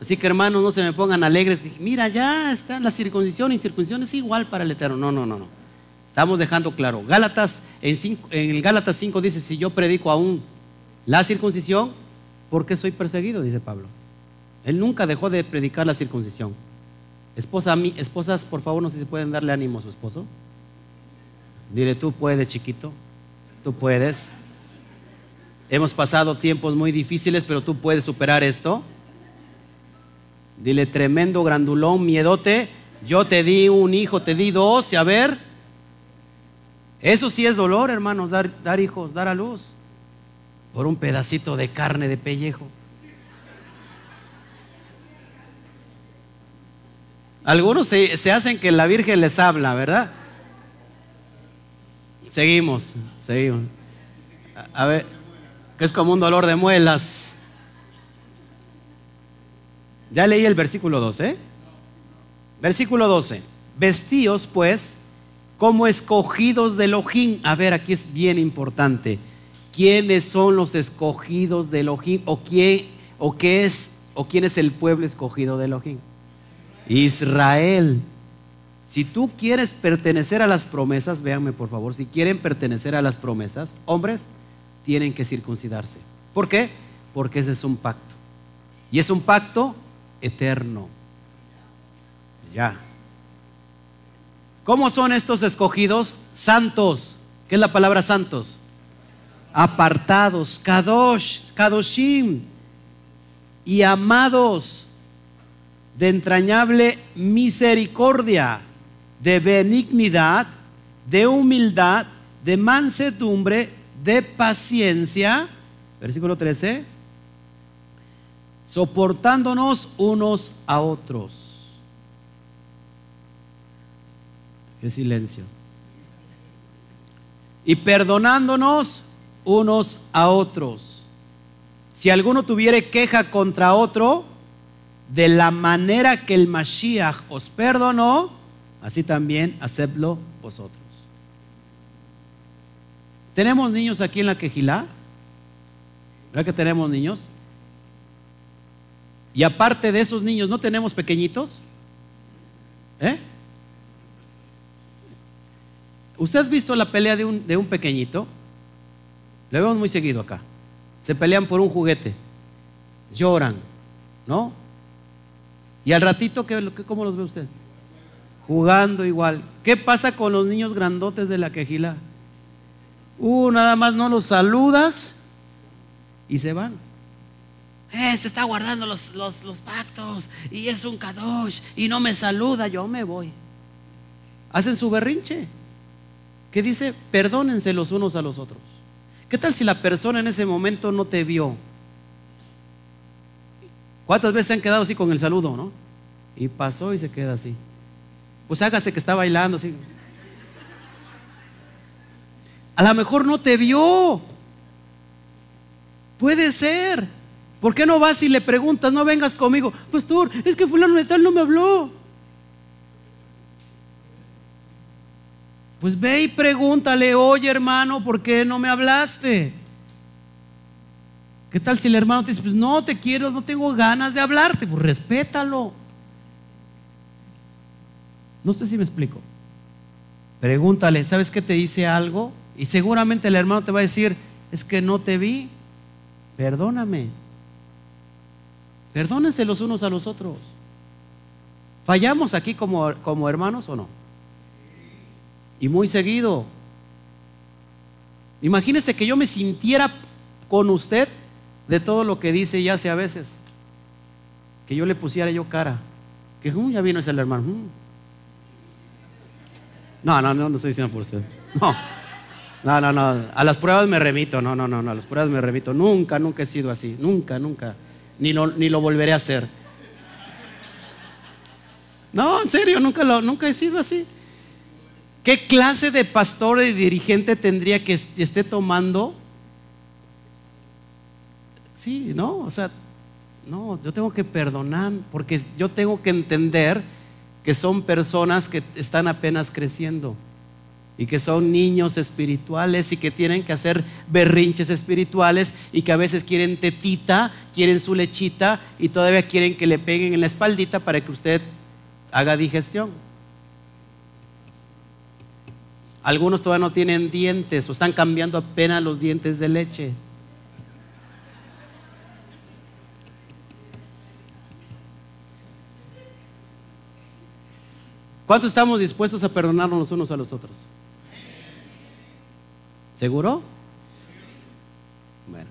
Así que hermanos, no se me pongan alegres. Mira, ya está la circuncisión y circuncisión es igual para el Eterno. No, no, no, no. Estamos dejando claro. Gálatas, en, en el Gálatas 5 dice, si yo predico aún la circuncisión, ¿por qué soy perseguido? Dice Pablo. Él nunca dejó de predicar la circuncisión. Esposa, esposas, por favor, no sé si pueden darle ánimo a su esposo. Dile, tú puedes, chiquito. Tú puedes. Hemos pasado tiempos muy difíciles, pero tú puedes superar esto. Dile, tremendo grandulón, miedote. Yo te di un hijo, te di dos, y a ver, eso sí es dolor, hermanos, dar, dar hijos, dar a luz por un pedacito de carne de pellejo. Algunos se, hacen que la Virgen les habla, ¿verdad? Seguimos, seguimos. A, ver, que es como un dolor de muelas. Ya leí el versículo 12. Versículo 12. Vestíos pues como escogidos de Elohim. A ver, aquí es bien importante. ¿Quiénes son los escogidos de Elohim? ¿O quién, o qué es, o quién es el pueblo escogido de Elohim? Israel. Si tú quieres pertenecer a las promesas, véanme por favor, si quieren pertenecer a las promesas, hombres, tienen que circuncidarse. ¿Por qué? Porque ese es un pacto. Y es un pacto eterno. Ya. ¿Cómo son estos escogidos? Santos. ¿Qué es la palabra santos? Apartados, kadosh, kadoshim. Y amados de entrañable misericordia, de benignidad, de humildad, de mansedumbre, de paciencia. Versículo 13. Soportándonos unos a otros silencio. Y perdonándonos unos a otros. Si alguno tuviere queja contra otro, de la manera que el Mashiach os perdonó, así también hacedlo vosotros. ¿Tenemos niños aquí en la quejilá? ¿Verdad que tenemos niños? Y aparte de esos niños, ¿no tenemos pequeñitos? ¿Eh? ¿Usted ha visto la pelea de un, de un pequeñito? Lo vemos muy seguido acá. Se pelean por un juguete, lloran, ¿no? Y al ratito, ¿qué, ¿cómo los ve usted? Jugando igual. ¿Qué pasa con los niños grandotes de la quejila? Uh, nada más no los saludas y se van. Este está guardando los, los, pactos y es un kadosh y no me saluda, yo me voy. Hacen su berrinche. ¿Qué dice? Perdónense los unos a los otros. ¿Qué tal si la persona en ese momento no te vio? ¿Cuántas veces se han quedado así con el saludo, no? Y pasó y se queda así. Pues hágase que está bailando así. A lo mejor no te vio. Puede ser. ¿Por qué no vas y le preguntas, no vengas conmigo? Pastor, es que fulano de tal no me habló. Pues ve y pregúntale, oye hermano, ¿por qué no me hablaste? ¿Qué tal si el hermano te dice, pues no te quiero, no tengo ganas de hablarte? Pues respétalo. No sé si me explico. Pregúntale, ¿sabes qué te dice algo? Y seguramente el hermano te va a decir, es que no te vi, perdóname. Perdónense los unos a los otros. ¿Fallamos aquí como, como hermanos o no? Y muy seguido. Imagínese que yo me sintiera con usted de todo lo que dice y hace a veces. Que yo le pusiera yo cara. Que mm, ya vino ese hermano. Mm". No, no, no, no estoy diciendo por usted. No. No, no, no. A las pruebas me remito. No, no, no, no. A las pruebas me remito. Nunca, nunca he sido así. Nunca, nunca ni lo, ni lo volveré a hacer. No, en serio, nunca, lo, nunca he sido así. ¿Qué clase de pastor y dirigente tendría que esté tomando? Sí, no, o sea, no, yo tengo que perdonar porque yo tengo que entender que son personas que están apenas creciendo y que son niños espirituales y que tienen que hacer berrinches espirituales y que a veces quieren tetita, quieren su lechita y todavía quieren que le peguen en la espaldita para que usted haga digestión. Algunos todavía no tienen dientes o están cambiando apenas los dientes de leche. ¿Cuántos estamos dispuestos a perdonarnos los unos a los otros? ¿Seguro? Bueno,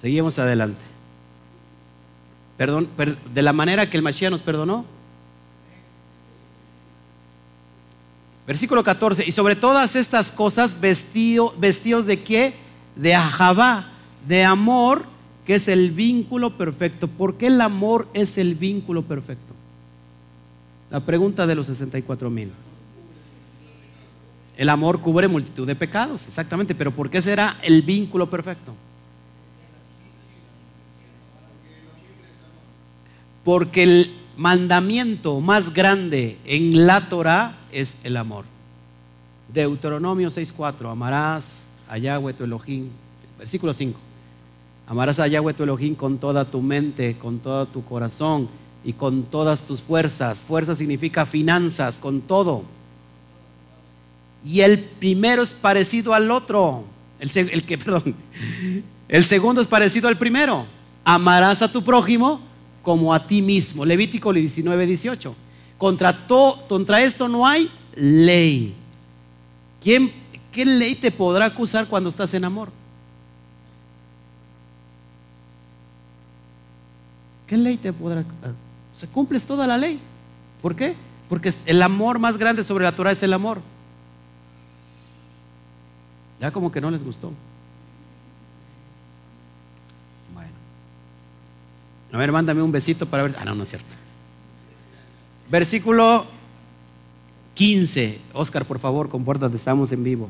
seguimos adelante. Perdón, de la manera que el Mashiach nos perdonó. Versículo 14. Y sobre todas estas cosas, vestido, vestidos de qué? De ajabá, de amor, que es el vínculo perfecto. ¿Por qué el amor es el vínculo perfecto? La pregunta de los 64 mil. El amor cubre multitud de pecados, exactamente, pero ¿por qué será el vínculo perfecto? Porque el mandamiento más grande en la Torah es el amor. Deuteronomio 6:4, amarás a Yahweh tu Elohim, versículo 5. Amarás a Yahweh tu Elohim con toda tu mente, con todo tu corazón y con todas tus fuerzas. Fuerza significa finanzas, con todo y el primero es parecido al otro. El, que, (laughs) perdón, el segundo es parecido al primero. Amarás a tu prójimo como a ti mismo. Levítico 19, 18. Contra, esto no hay ley. ¿Quién, ¿Qué ley te podrá acusar cuando estás en amor? ¿Qué ley te podrá Se cumples toda la ley. ¿Por qué? Porque el amor más grande sobre la Torah es el amor. Ya como que no les gustó. Bueno. A ver, mándame un besito para ver. Ah, no, no es cierto. Versículo 15. Oscar, por favor, compórtate, estamos en vivo.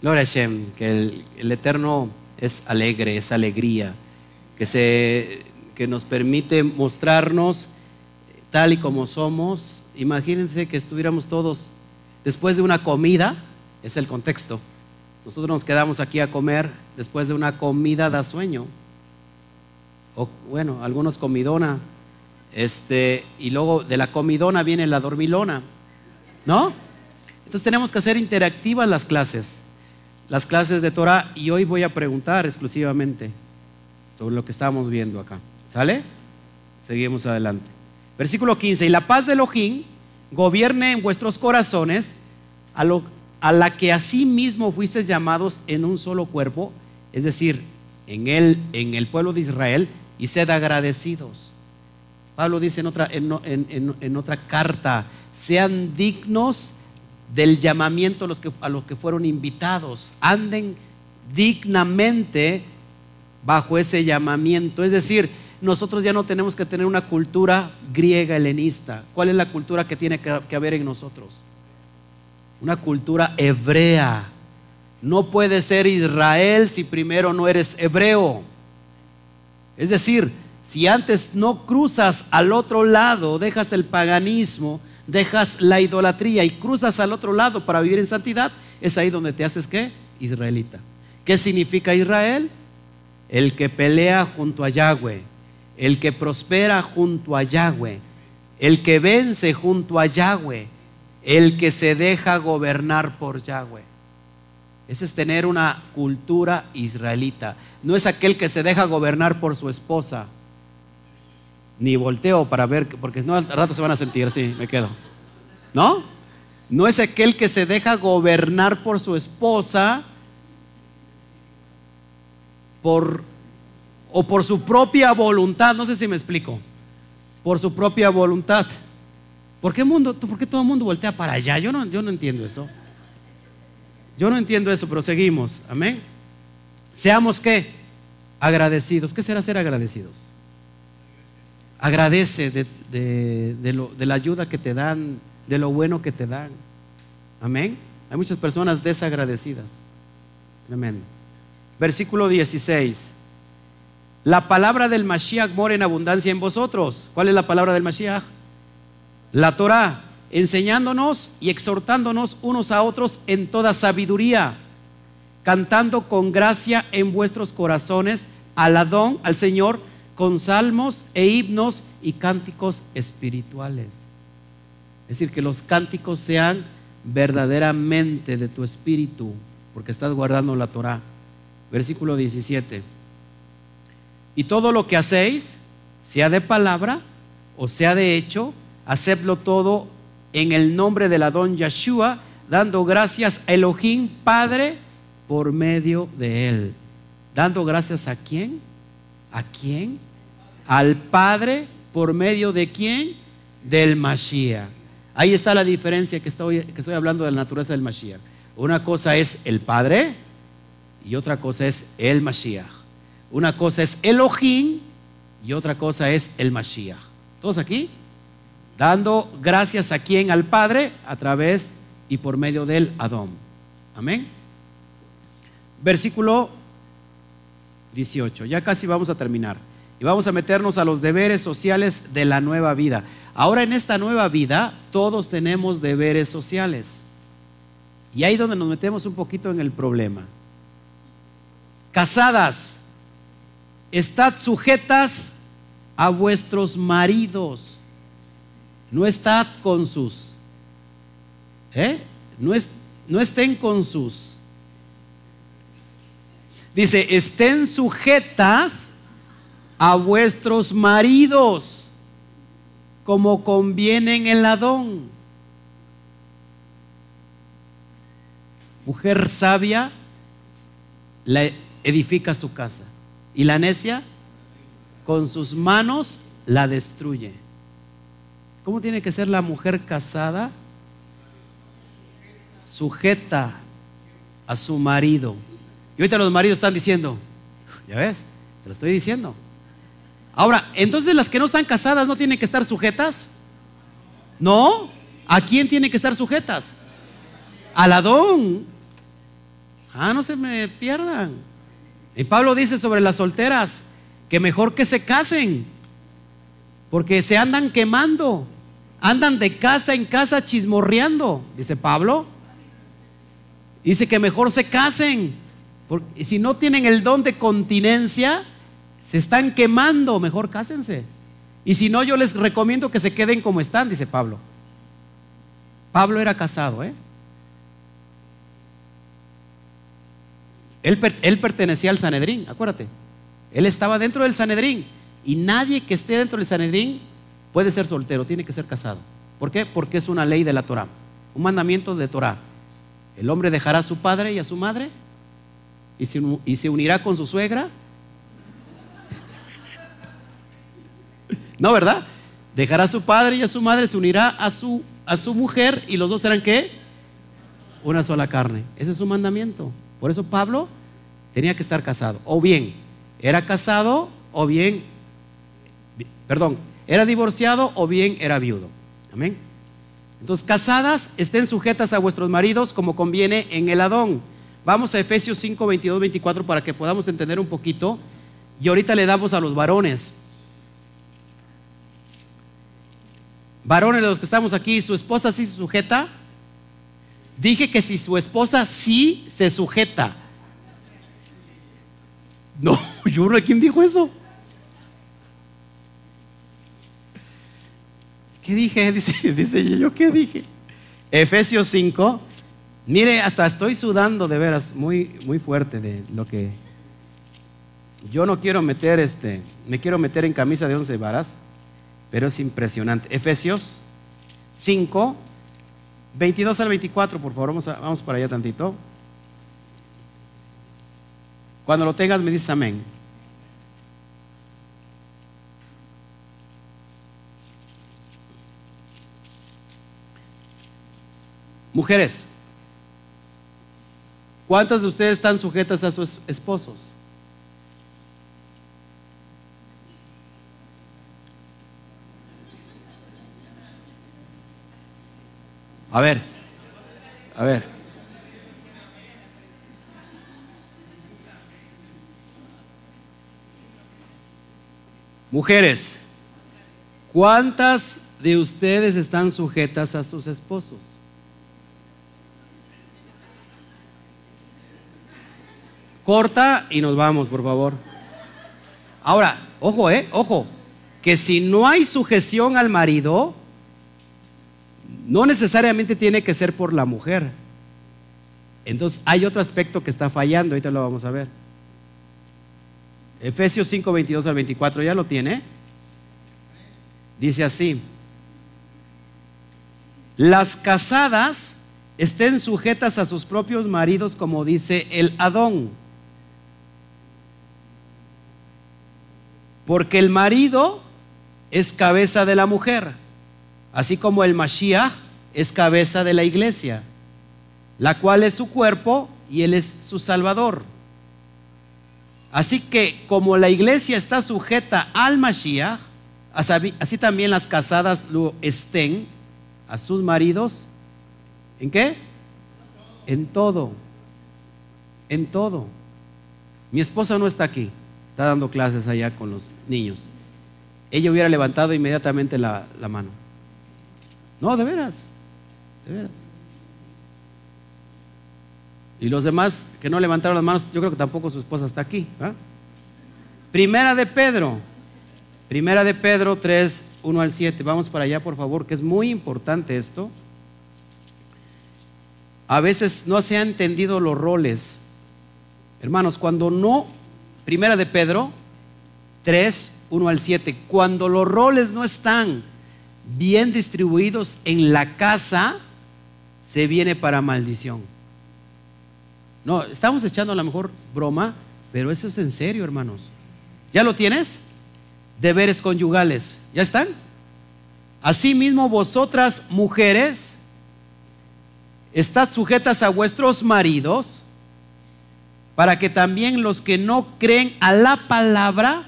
Gloria a Shem, que el, el, Eterno es alegre, es alegría, que, se, que nos permite mostrarnos tal y como somos, imagínense que estuviéramos todos después de una comida, es el contexto. Nosotros nos quedamos aquí a comer, después de una comida da sueño. O bueno, algunos comidona. Este, y luego de la comidona viene la dormilona. ¿No? Entonces tenemos que hacer interactivas las clases. Las clases de Torah y hoy voy a preguntar exclusivamente sobre lo que estamos viendo acá. ¿Sale? Seguimos adelante. Versículo 15. Y la paz de Elohim gobierne en vuestros corazones a, lo, a la que así mismo fuisteis llamados en un solo cuerpo, es decir, en el, en el pueblo de Israel, y sed agradecidos. Pablo dice en otra, en, otra carta, sean dignos del llamamiento a los, que, a los que fueron invitados, anden dignamente bajo ese llamamiento. Es decir, nosotros ya no tenemos que tener una cultura griega helenista. ¿Cuál es la cultura que tiene que, haber en nosotros? Una cultura hebrea. No puede ser Israel si primero no eres hebreo. Es decir, si antes no cruzas al otro lado, dejas el paganismo, dejas la idolatría y cruzas al otro lado para vivir en santidad, es ahí donde te haces qué? Israelita. ¿Qué significa Israel? El que pelea junto a Yahweh el que prospera junto a Yahweh, el que vence junto a Yahweh, el que se deja gobernar por Yahweh. Ese es tener una cultura israelita. No es aquel que se deja gobernar por su esposa. Ni volteo para ver, porque no al rato se van a sentir, sí, me quedo. ¿No? No es aquel que se deja gobernar por su esposa por o por su propia voluntad, no sé si me explico, por su propia voluntad. ¿Por qué, mundo, por qué todo el mundo voltea para allá? Yo no, yo no entiendo eso. Yo no entiendo eso, pero seguimos. Amén. Seamos qué? Agradecidos. ¿Qué será ser agradecidos? Agradece de, de la ayuda que te dan, de lo bueno que te dan. Amén. Hay muchas personas desagradecidas. Tremendo. Versículo 16. La palabra del Mashiach mora en abundancia en vosotros. ¿Cuál es la palabra del Mashiach? La Torah, enseñándonos y exhortándonos unos a otros en toda sabiduría, cantando con gracia en vuestros corazones al Adón, al Señor, con salmos e himnos y cánticos espirituales. Es decir, que los cánticos sean verdaderamente de tu espíritu, porque estás guardando la Torah. Versículo 17. Y todo lo que hacéis, sea de palabra o sea de hecho, hacedlo todo en el nombre de la don Yeshua, dando gracias a Elohim Padre por medio de él. Dando gracias a quién? ¿A quién? Al Padre por medio de quién? Del Mashiach. Ahí está la diferencia que estoy, que estoy hablando de la naturaleza del Mashiach. Una cosa es el Padre y otra cosa es el Mashiach. Una cosa es Elohim y otra cosa es el Mashiach. ¿Todos aquí? Dando gracias a quien? Al Padre a través y por medio del Adón. Amén. Versículo 18. Ya casi vamos a terminar. Y vamos a meternos a los deberes sociales de la nueva vida. Ahora en esta nueva vida todos tenemos deberes sociales. Y ahí donde nos metemos un poquito en el problema. Casadas, estad sujetas a vuestros maridos. No estad con sus. ¿eh? No, no estén con sus. Dice, estén sujetas a vuestros maridos como conviene en el Adón. Mujer sabia la edifica su casa. Y la necia con sus manos la destruye. ¿Cómo tiene que ser la mujer casada? Sujeta a su marido. Y ahorita los maridos están diciendo, ya ves, te lo estoy diciendo. Ahora, entonces las que no están casadas no tienen que estar sujetas. No, ¿a quién tienen que estar sujetas? Al Adón. Ah, no se me pierdan. Y Pablo dice sobre las solteras que mejor que se casen. Porque se andan quemando, andan de casa en casa chismorreando, dice Pablo. Dice que mejor se casen. Porque si no tienen el don de continencia, se están quemando, mejor cásense. Y si no, yo les recomiendo que se queden como están, dice Pablo. Pablo era casado, ¿eh? Él, él, pertenecía al Sanedrín, acuérdate. Él estaba dentro del Sanedrín. Y nadie que esté dentro del Sanedrín puede ser soltero, tiene que ser casado. ¿Por qué? Porque es una ley de la Torah, un mandamiento de Torah. El hombre dejará a su padre y a su madre y se, unirá con su suegra. No, ¿verdad? Dejará a su padre y a su madre, se unirá a su, a su mujer y los dos serán qué? Una sola carne. Ese es su mandamiento. Por eso Pablo tenía que estar casado. O bien era casado o bien, perdón, era divorciado o bien era viudo. Amén. Entonces, casadas, estén sujetas a vuestros maridos como conviene en el Adón. Vamos a Efesios 5, 22, 24 para que podamos entender un poquito. Y ahorita le damos a los varones. Varones de los que estamos aquí, ¿su esposa sí se sujeta? Dije que si su esposa sí se sujeta. No, (laughs) yo no, ¿quién dijo eso? ¿Qué dije? (laughs) Dice, yo, ¿qué dije? Efesios 5. Mire, hasta estoy sudando de veras, muy, muy fuerte de lo que. Yo no quiero meter este, me quiero meter en camisa de once varas, pero es impresionante. Efesios 5, 22 al 24, por favor, vamos, vamos para allá tantito. Cuando lo tengas me dices amén. Mujeres, ¿cuántas de ustedes están sujetas a sus esposos? A ver, a ver. Mujeres, ¿cuántas de ustedes están sujetas a sus esposos? Corta y nos vamos, por favor. Ahora, ojo, eh, ojo, que si no hay sujeción al marido, no necesariamente tiene que ser por la mujer. Entonces hay otro aspecto que está fallando, ahorita lo vamos a ver. Efesios 5, 22 al 24, ¿ya lo tiene? Dice así, las casadas estén sujetas a sus propios maridos como dice el Adón Porque el marido es cabeza de la mujer, así como el Mashiach es cabeza de la iglesia, la cual es su cuerpo y él es su salvador. Así que como la iglesia está sujeta al Mashiach, así también las casadas lo estén a sus maridos. ¿En qué? En todo. En todo. Mi esposa no está aquí está dando clases allá con los niños, ella hubiera levantado inmediatamente la, mano. No, de veras, de veras. Y los demás que no levantaron las manos, yo creo que tampoco su esposa está aquí. Primera de Pedro, primera de Pedro 3, 1 al 7. Vamos para allá, por favor, que es muy importante esto. A veces no se han entendido los roles. Hermanos, cuando no Primera de Pedro 3, 1 al 7. Cuando los roles no están bien distribuidos en la casa, se viene para maldición. No, estamos echando a lo mejor broma, pero eso es en serio, hermanos. ¿Ya lo tienes? Deberes conyugales. ¿Ya están? Asimismo, vosotras mujeres, estad sujetas a vuestros maridos para que también los que no creen a la palabra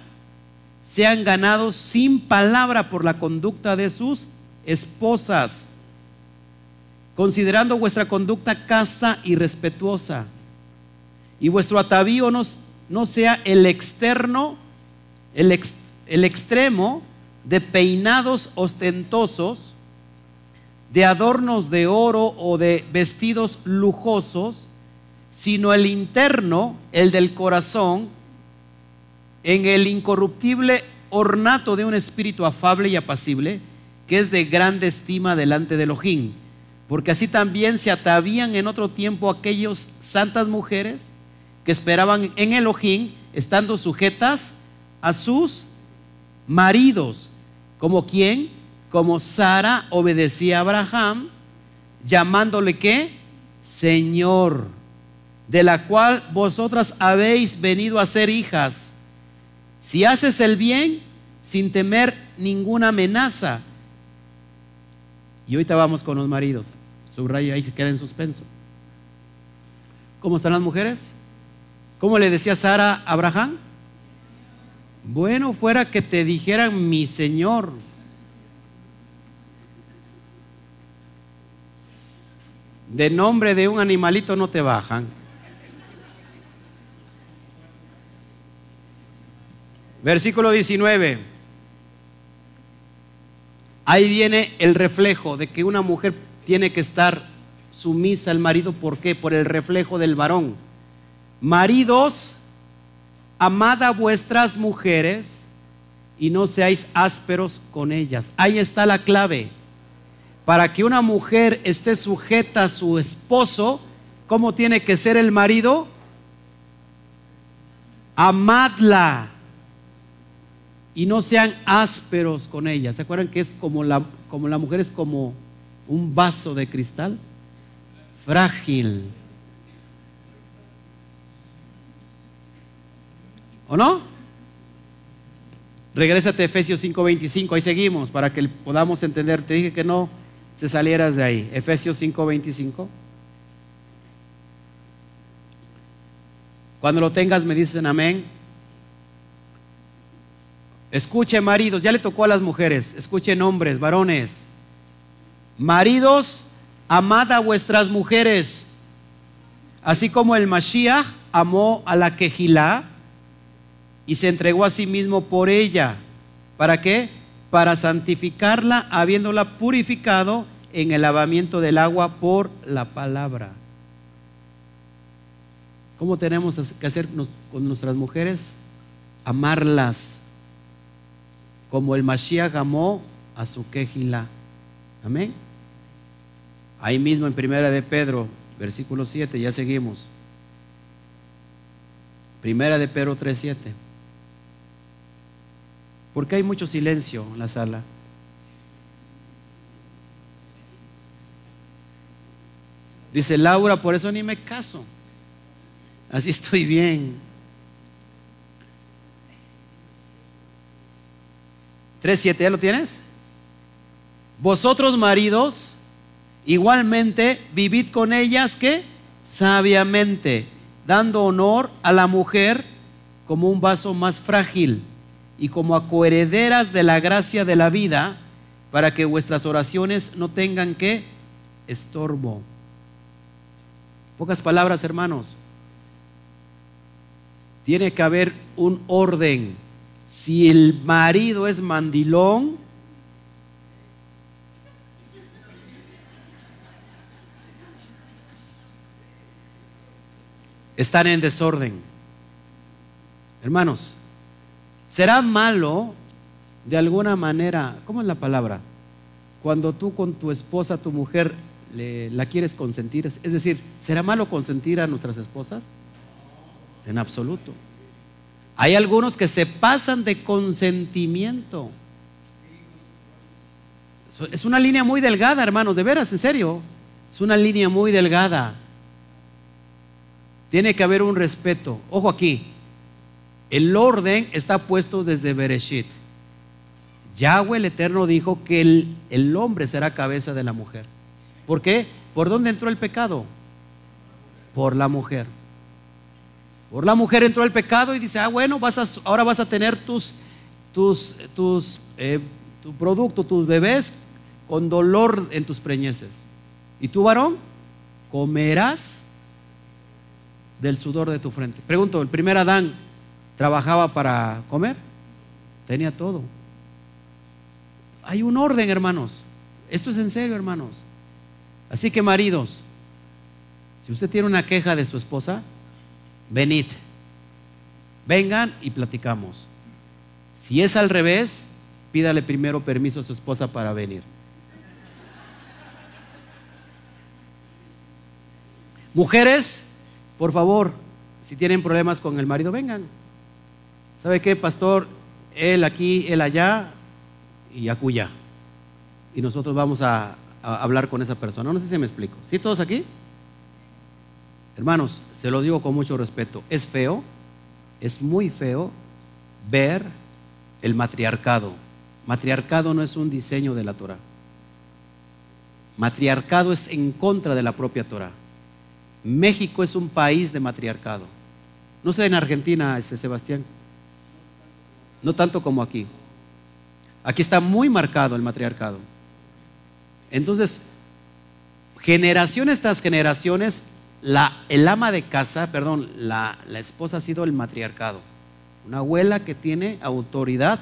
sean ganados sin palabra por la conducta de sus esposas, considerando vuestra conducta casta y respetuosa, y vuestro atavío no, sea el externo, el, el extremo de peinados ostentosos, de adornos de oro o de vestidos lujosos, sino el interno, el del corazón, en el incorruptible ornato de un espíritu afable y apacible, que es de grande estima delante de Elohim. Porque así también se atavían en otro tiempo aquellos santas mujeres que esperaban en Elohim, estando sujetas a sus maridos, como quien, como Sara obedecía a Abraham, llamándole qué? Señor, de la cual vosotras habéis venido a ser hijas. Si haces el bien sin temer ninguna amenaza. Y ahorita vamos con los maridos. Subraya ahí que queda en suspenso. ¿Cómo están las mujeres? ¿Cómo le decía Sara a Abraham? Bueno, fuera que te dijeran mi Señor. De nombre de un animalito no te bajan. Versículo 19. Ahí viene el reflejo de que una mujer tiene que estar sumisa al marido. ¿Por qué? Por el reflejo del varón. Maridos, amad a vuestras mujeres y no seáis ásperos con ellas. Ahí está la clave. Para que una mujer esté sujeta a su esposo, ¿cómo tiene que ser el marido? Amadla y no sean ásperos con ella. ¿Se acuerdan que es como la, como la mujer es como un vaso de cristal? Frágil. ¿O no? Regrésate a Efesios 5:25, ahí seguimos para que podamos entender. Te dije que no te salieras de ahí. Efesios 5:25. Cuando lo tengas me dicen amén. Escuche maridos, ya le tocó a las mujeres, escuchen hombres, varones. Maridos, amad a vuestras mujeres, así como el Mashiach amó a la Quejilá y se entregó a sí mismo por ella. ¿Para qué? Para santificarla, habiéndola purificado en el lavamiento del agua por la palabra. ¿Cómo tenemos que hacer con nuestras mujeres? Amarlas como el Mashiach amó a su quejila. Amén. Ahí mismo en Primera de Pedro, versículo 7, ya seguimos. Primera de Pedro 3:7. Porque hay mucho silencio en la sala. Dice Laura, por eso ni me caso. Así estoy bien. 3.7, ¿ya lo tienes? Vosotros maridos, igualmente vivid con ellas que sabiamente, dando honor a la mujer como un vaso más frágil y como a coherederas de la gracia de la vida, para que vuestras oraciones no tengan que estorbo. Pocas palabras, hermanos. Tiene que haber un orden si el marido es mandilón, están en desorden. Hermanos, será malo de alguna manera, ¿cómo es la palabra? Cuando tú con tu esposa, tu mujer, la quieres consentir, es decir, ¿será malo consentir a nuestras esposas? En absoluto. Hay algunos que se pasan de consentimiento. Es una línea muy delgada, hermanos, de veras, en serio. Es una línea muy delgada. Tiene que haber un respeto. Ojo aquí. El orden está puesto desde Bereshit. Yahweh el Eterno dijo que el, el hombre será cabeza de la mujer. ¿Por qué? ¿Por dónde entró el pecado? Por la mujer. Por la mujer entró el pecado y dice, ah, bueno, vas ahora vas a tener tus, tus, tus, eh, tu producto, tus bebés con dolor en tus preñeces. Y tú, varón, comerás del sudor de tu frente. Pregunto, ¿el primer Adán trabajaba para comer? Tenía todo. hay un orden, hermanos. Esto es en serio, hermanos. Así que maridos, si usted tiene una queja de su esposa, venid. Vengan y platicamos. Si es al revés, pídale primero permiso a su esposa para venir. Mujeres, por favor, si tienen problemas con el marido, vengan. ¿Sabe qué, pastor? Él aquí, él allá y acuya. Y nosotros vamos a, hablar con esa persona. No sé si me explico. ¿Sí todos aquí? Hermanos, se lo digo con mucho respeto. Es feo, es muy feo ver el matriarcado. Matriarcado no es un diseño de la Torah. Matriarcado es en contra de la propia Torah. México es un país de matriarcado. No sé en Argentina, este Sebastián. No tanto como aquí. Aquí está muy marcado el matriarcado. Entonces, generaciones tras generaciones, la, el ama de casa, perdón, la, la esposa ha sido el matriarcado. Una abuela que tiene autoridad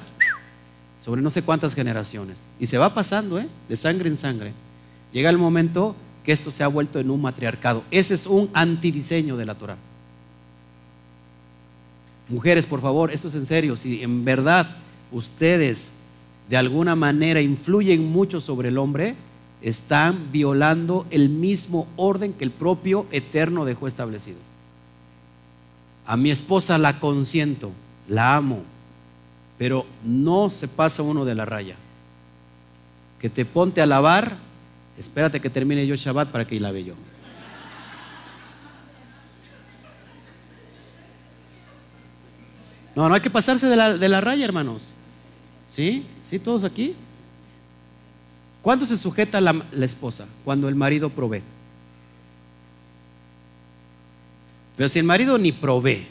sobre no sé cuántas generaciones. Y se va pasando, ¿eh? De sangre en sangre. Llega el momento que esto se ha vuelto en un matriarcado. Ese es un antidiseño de la Torah. Mujeres, por favor, esto es en serio. Si en verdad ustedes de alguna manera influyen mucho sobre el hombre, están violando el mismo orden que el propio Eterno dejó establecido. A mi esposa la consiento, la amo, pero no se pasa uno de la raya. Que te ponte a lavar Espérate que termine yo Shabbat para que lave yo. No, no hay que pasarse de la, raya, hermanos. ¿Sí? ¿Sí? ¿Todos aquí? ¿Cuándo se sujeta la, esposa? Cuando el marido provee. Pero si el marido ni provee,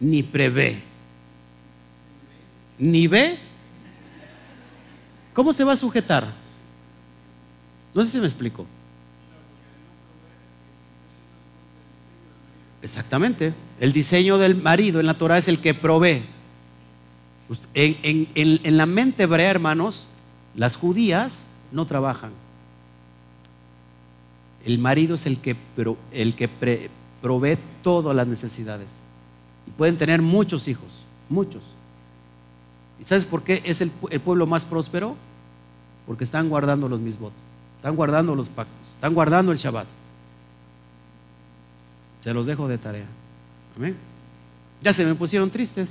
ni prevé, ni ve, ¿cómo se va a sujetar? No sé si me explico. Exactamente. El diseño del marido en la Torah es el que provee. En, la mente hebrea, hermanos, las judías no trabajan. El marido es el que, el que provee todas las necesidades. Y pueden tener muchos hijos, muchos. ¿Y sabes por qué es el, pueblo más próspero? Porque están guardando los mismos. Están guardando los pactos, están guardando el Shabbat. Se los dejo de tarea. Amén. Ya se me pusieron tristes.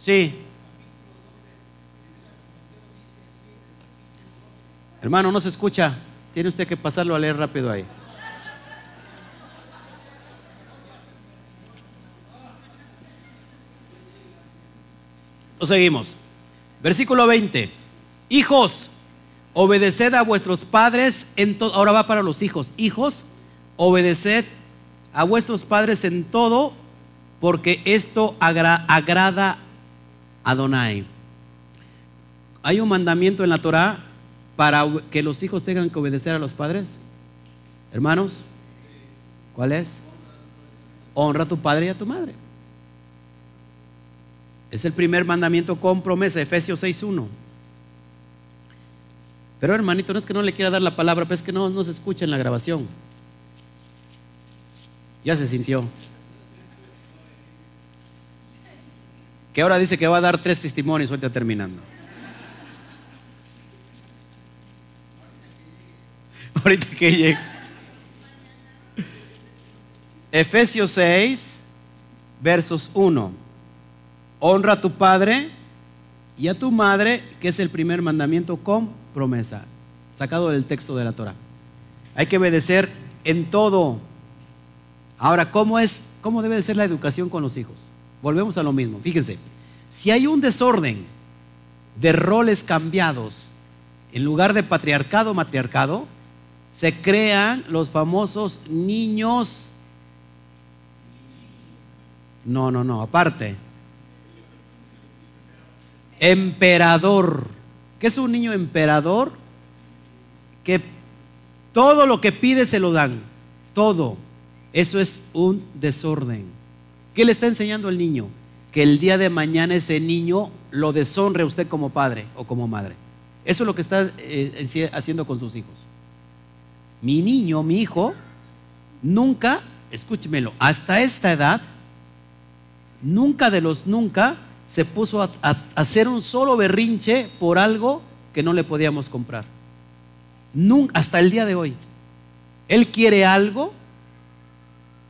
Sí. Hermano, no se escucha. Tiene usted que pasarlo a leer rápido ahí. Lo seguimos. Versículo 20. Hijos, Obedeced a vuestros padres en todo. Ahora va para los hijos. Hijos, obedeced a vuestros padres en todo, porque esto agrada a Donai. Hay un mandamiento en la Torah para que los hijos tengan que obedecer a los padres. Hermanos, ¿cuál es? Honra a tu padre y a tu madre. Es el primer mandamiento con promesa, Efesios 6.1. Pero hermanito, no es que no le quiera dar la palabra, pero es que no, no se escucha en la grabación. Ya se sintió. Que ahora dice que va a dar tres testimonios, ahorita terminando. Ahorita que llegue. Efesios 6, versos 1. Honra a tu padre y a tu madre, que es el primer mandamiento con promesa, sacado del texto de la Torah. Hay que obedecer en todo. Ahora, ¿cómo es cómo debe de ser la educación con los hijos? Volvemos a lo mismo. Fíjense, si hay un desorden de roles cambiados, en lugar de patriarcado, matriarcado, se crean los famosos niños. No, no, no, aparte. Emperador. ¿Qué es un niño emperador? Que todo lo que pide se lo dan. Todo. Eso es un desorden. ¿Qué le está enseñando el niño? que el día de mañana ese niño lo deshonre a usted como padre o como madre. Eso es lo que está eh, haciendo con sus hijos. Mi niño, mi hijo, nunca, escúchemelo, hasta esta edad, nunca de los nunca se puso a, hacer un solo berrinche por algo que no le podíamos comprar. Nunca, hasta el día de hoy. Él quiere algo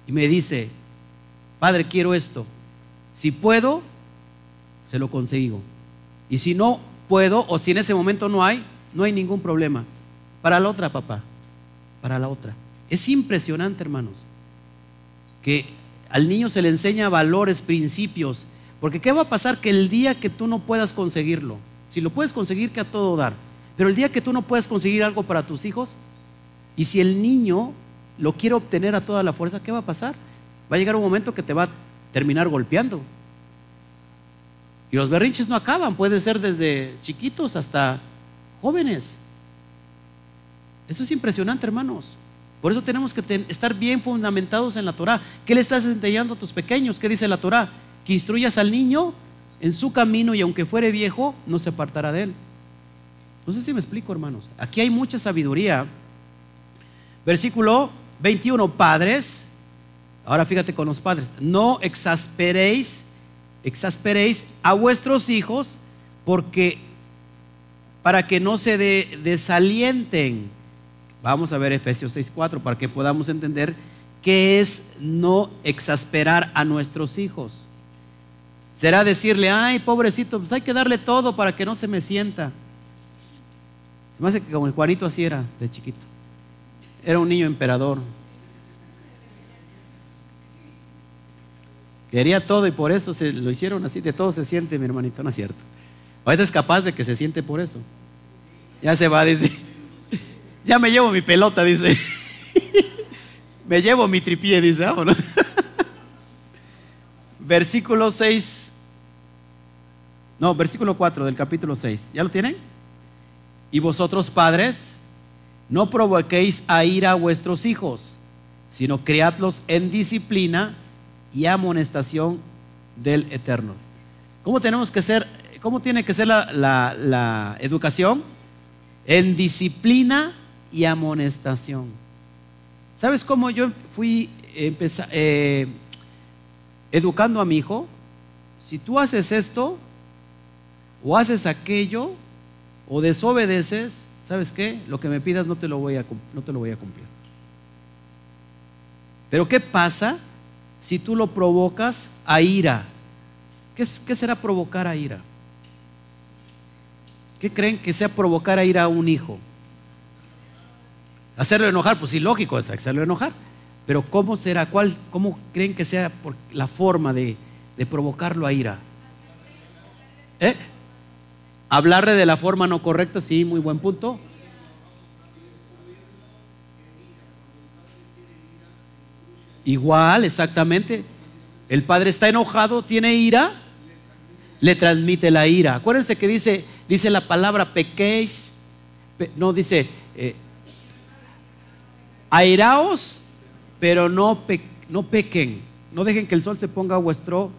y me dice, Padre, quiero esto. Si puedo, se lo consigo. Y si no puedo, o si en ese momento no hay, no hay ningún problema. Para la otra, papá. Para la otra. Es impresionante, hermanos, que al niño se le enseña valores, principios. Porque ¿qué va a pasar? Que el día que tú no puedas conseguirlo, si lo puedes conseguir, que a todo dar. Pero el día que tú no puedas conseguir algo para tus hijos, y si el niño lo quiere obtener a toda la fuerza, ¿qué va a pasar? Va a llegar un momento que te va a terminar golpeando. Y los berrinches no acaban, pueden ser desde chiquitos hasta jóvenes. Eso es impresionante, hermanos. Por eso tenemos que estar bien fundamentados en la Torah. ¿Qué le estás enseñando a tus pequeños? ¿Qué dice la Torah? Que instruyas al niño en su camino y aunque fuere viejo, no se apartará de él. No sé si me explico, hermanos. Aquí hay mucha sabiduría. Versículo 21, padres. Ahora fíjate con los padres. No exasperéis, exasperéis a vuestros hijos porque para que no se desalienten Vamos a ver Efesios 6.4 para que podamos entender qué es no exasperar a nuestros hijos. Será decirle, ay, pobrecito, pues hay que darle todo para que no se me sienta. Se me hace que como el Juanito así era de chiquito. Era un niño emperador. Quería todo y por eso se lo hicieron así. De todo se siente, mi hermanito, no es cierto. Ahorita es capaz de que se siente por eso. Ya se va a decir. Ya me llevo mi pelota, dice. (laughs) me llevo mi tripié, dice, vámonos. (laughs) versículo 6. No, versículo 4 del capítulo 6. ¿Ya lo tienen? Y vosotros, padres, no provoquéis a ira a vuestros hijos, sino criadlos en disciplina y amonestación del Eterno. ¿Cómo tenemos que ser, cómo tiene que ser la, la educación? En disciplina y amonestación. ¿Sabes cómo yo fui eh, educando a mi hijo? Si tú haces esto, o haces aquello, o desobedeces, ¿sabes qué? Lo que me pidas no te lo voy a, no te lo voy a cumplir. Pero ¿qué pasa si tú lo provocas a ira? ¿Qué, qué será provocar a ira? ¿Qué creen que sea provocar a ira a un hijo? Hacerlo enojar, pues sí, lógico, es hacerlo enojar. Pero ¿cómo será? ¿Cuál, ¿Cómo creen que sea por la forma de, provocarlo a ira? ¿Eh? Hablarle de la forma no correcta, sí, muy buen punto. Igual, exactamente. El padre está enojado, tiene ira, le transmite la ira. Acuérdense que dice, dice la palabra pequéis, no dice, eh, airaos, pero no, no pequen. No dejen que el sol se ponga vuestro,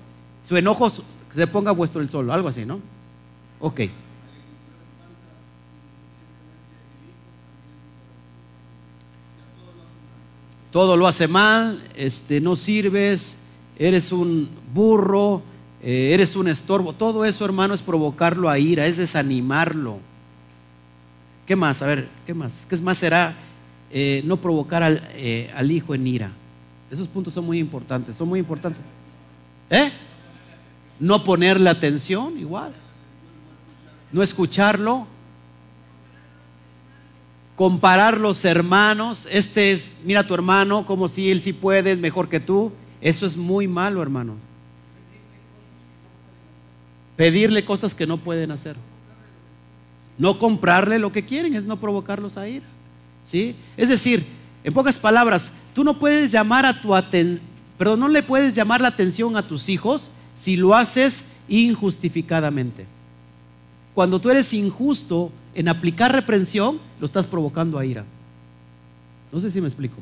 su enojo se ponga vuestro el sol, algo así, ¿no? Ok. Todo lo hace mal, este, no sirves, eres un burro, eh, eres un estorbo. Todo eso, hermano, es provocarlo a ira, es desanimarlo. ¿Qué más? A ver, ¿qué más? ¿Qué más será? Eh, no provocar eh, al, hijo en ira. Esos puntos son muy importantes, son muy importantes. ¿Eh? No ponerle atención, igual. No escucharlo. Comparar los hermanos. Este es, mira a tu hermano, como si él sí puede, es mejor que tú. Eso es muy malo, hermanos. Pedirle cosas que no pueden hacer. No comprarle lo que quieren, es no provocarlos a ira. Es decir, en pocas palabras, tú no puedes llamar a tu pero no le puedes llamar la atención a tus hijos si lo haces injustificadamente. Cuando tú eres injusto en aplicar reprensión, lo estás provocando a ira. No sé si me explico.